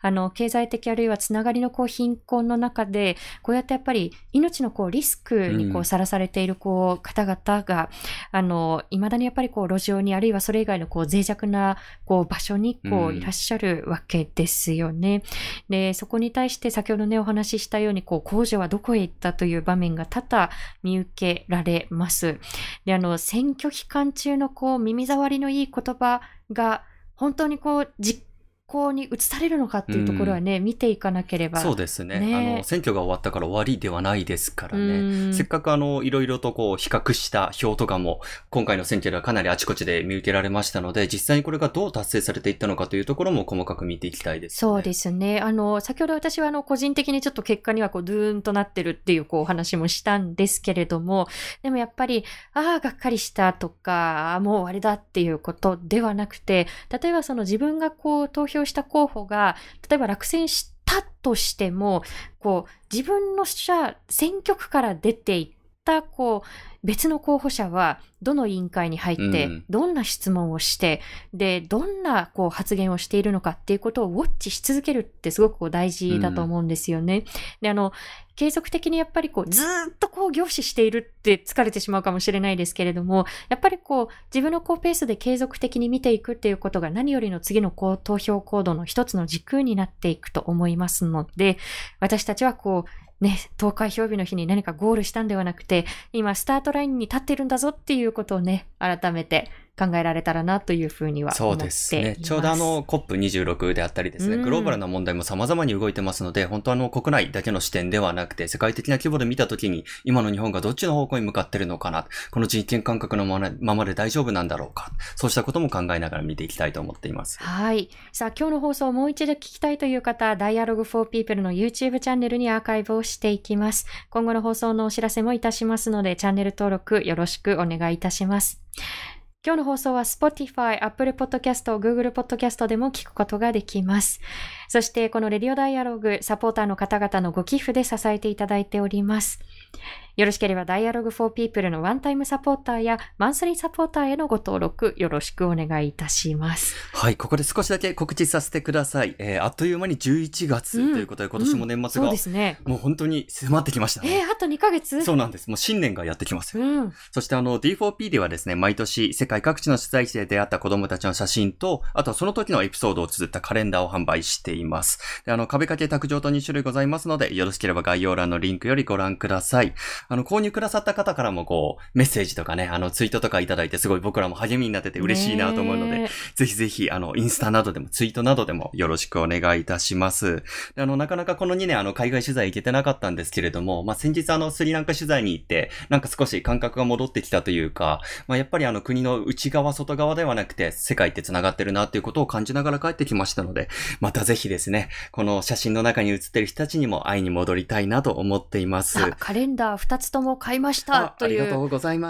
あの、経済的あるいはつながりのこう貧困の中で、こうやってやっぱり命のこうリスクにこうさらされているこう方々が、うん、あの、未だにやっぱりこう路上にあるいはそれ以外のこう脆弱なこう場所にこういらっしゃるわけですよね。うん、で、そこに対して先ほどねお話ししたようにこう工場はどこへ行ったという場面が多々見受けられます。で、あの、選挙期間中のこう、耳障りのいい言葉が、本当にこう、実行に移されるのかっていうところはね、うん、見ていかなければ。そうですね、ね、あの、選挙が終わったから終わりではないですからね。せっかくあの、いろいろとこう、比較した表とかも、今回の選挙ではかなりあちこちで見受けられましたので、実際にこれがどう達成されていったのかというところも細かく見ていきたいです、ね、そうですね。あの、先ほど私はあの、個人的にちょっと結果にはこう、ドゥーンとなってるっていうこう、お話もしたんですけれども、でもやっぱり、ああ、がっかりしたとか、もう終わりだっていうことではなくて、例えばその自分がこう、投票した候補が、例えば落選したとしても、こう、自分の選挙区から出ていった、こう、別の候補者はどの委員会に入って、どんな質問をして、うん、で、どんなこう発言をしているのかっていうことをウォッチし続けるってすごく大事だと思うんですよね。うん、で、あの、継続的にやっぱりこう、ずっとこう凝視しているって疲れてしまうかもしれないですけれども、やっぱりこう、自分のこうペースで継続的に見ていくっていうことが何よりの次のこう投票行動の一つの軸になっていくと思いますので、私たちはこう、ね、投開票日の日に何かゴールしたんではなくて、今スタートラインに立ってるんだぞっていうことをね、改めて考えられたらなというふうにはそうですね。ちょうどあの COP26 であったりですね、グローバルな問題も様々に動いてますので、本当あの国内だけの視点ではなくて、世界的な規模で見たときに、今の日本がどっちの方向に向かってるのかな、この人権感覚のままで大丈夫なんだろうか、そうしたことも考えながら見ていきたいと思っています。はい。さあ、今日の放送をもう一度聞きたいという方、Dialogue for People の YouTube チャンネルにアーカイブをしていきます。今後の放送のお知らせもいたしますので、チャンネル登録よろしくお願いいたします。今日の放送は Spotify、Apple Podcast、Google Podcast でも聞くことができます。そしてこのレディオダイアログ、サポーターの方々のご寄付で支えていただいております。よろしければ Dialogue for People のワンタイムサポーターやマンスリーサポーターへのご登録よろしくお願いいたします。はい、ここで少しだけ告知させてください。えー、あっという間に11月ということで、うん、今年も年末が、うん、そうですね。もう本当に迫ってきましたね。えー、あと2ヶ月？そうなんです。もう新年がやってきますよ。うん、そしてあの D4P ではですね、毎年世界各地の取材地で出会った子供たちの写真と、あとはその時のエピソードを綴ったカレンダーを販売しています。であの、壁掛け卓上と2種類ございますので、よろしければ概要欄のリンクよりご覧ください。あの、購入くださった方からもこう、メッセージとかね、あの、ツイートとかいただいてすごい僕らも励みになってて嬉しいなと思うので、ぜひぜひ、あの、インスタなどでもツイートなどでもよろしくお願いいたします。であの、なかなかこの2年あの、海外取材行けてなかったんですけれども、まあ、先日あの、スリランカ取材に行って、なんか少し感覚が戻ってきたというか、まあ、やっぱりあの、国の内側、外側ではなくて、世界って繋がってるなっていうことを感じながら帰ってきましたので、またぜひですね、この写真の中に写ってる人たちにも会いに戻りたいなと思っています。カレンダーつとも買いましたという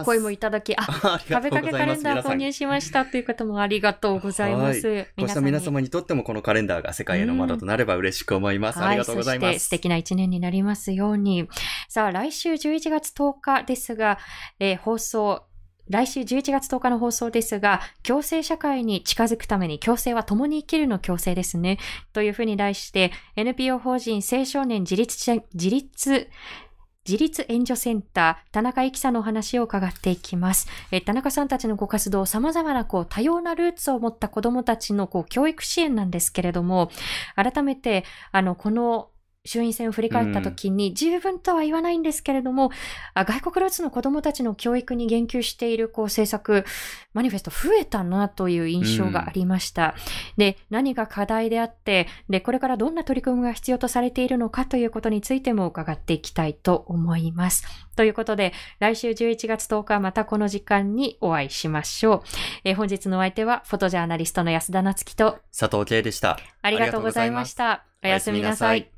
声もいただき、あ、[LAUGHS] 食べかけカレンダー購入しましたという方もありがとうございます。こうした皆様にとってもこのカレンダーが世界への窓となれば嬉しく思います。ありがとうございます。素敵な一年になりますように。さあ、来週11月10日ですが、えー、放送、来週11月10日の放送ですが、共生社会に近づくために共生は共に生きるの共生ですね。というふうに題して、NPO 法人青少年自立、自立、自立援助センター、田中幸さんのお話を伺っていきます。え田中さんたちのご活動、様々なこう多様なルーツを持った子供たちのこう教育支援なんですけれども、改めて、あの、この衆院選を振り返った時に、十分とは言わないんですけれども、うん、外国ルーツの子供たちの教育に言及しているこう政策、マニフェスト増えたなという印象がありました。うん、で、何が課題であって、で、これからどんな取り組みが必要とされているのかということについても伺っていきたいと思います。ということで、来週11月10日またこの時間にお会いしましょう。えー、本日のお相手は、フォトジャーナリストの安田夏樹と佐藤圭でした。ありがとうございました。おやすみなさい。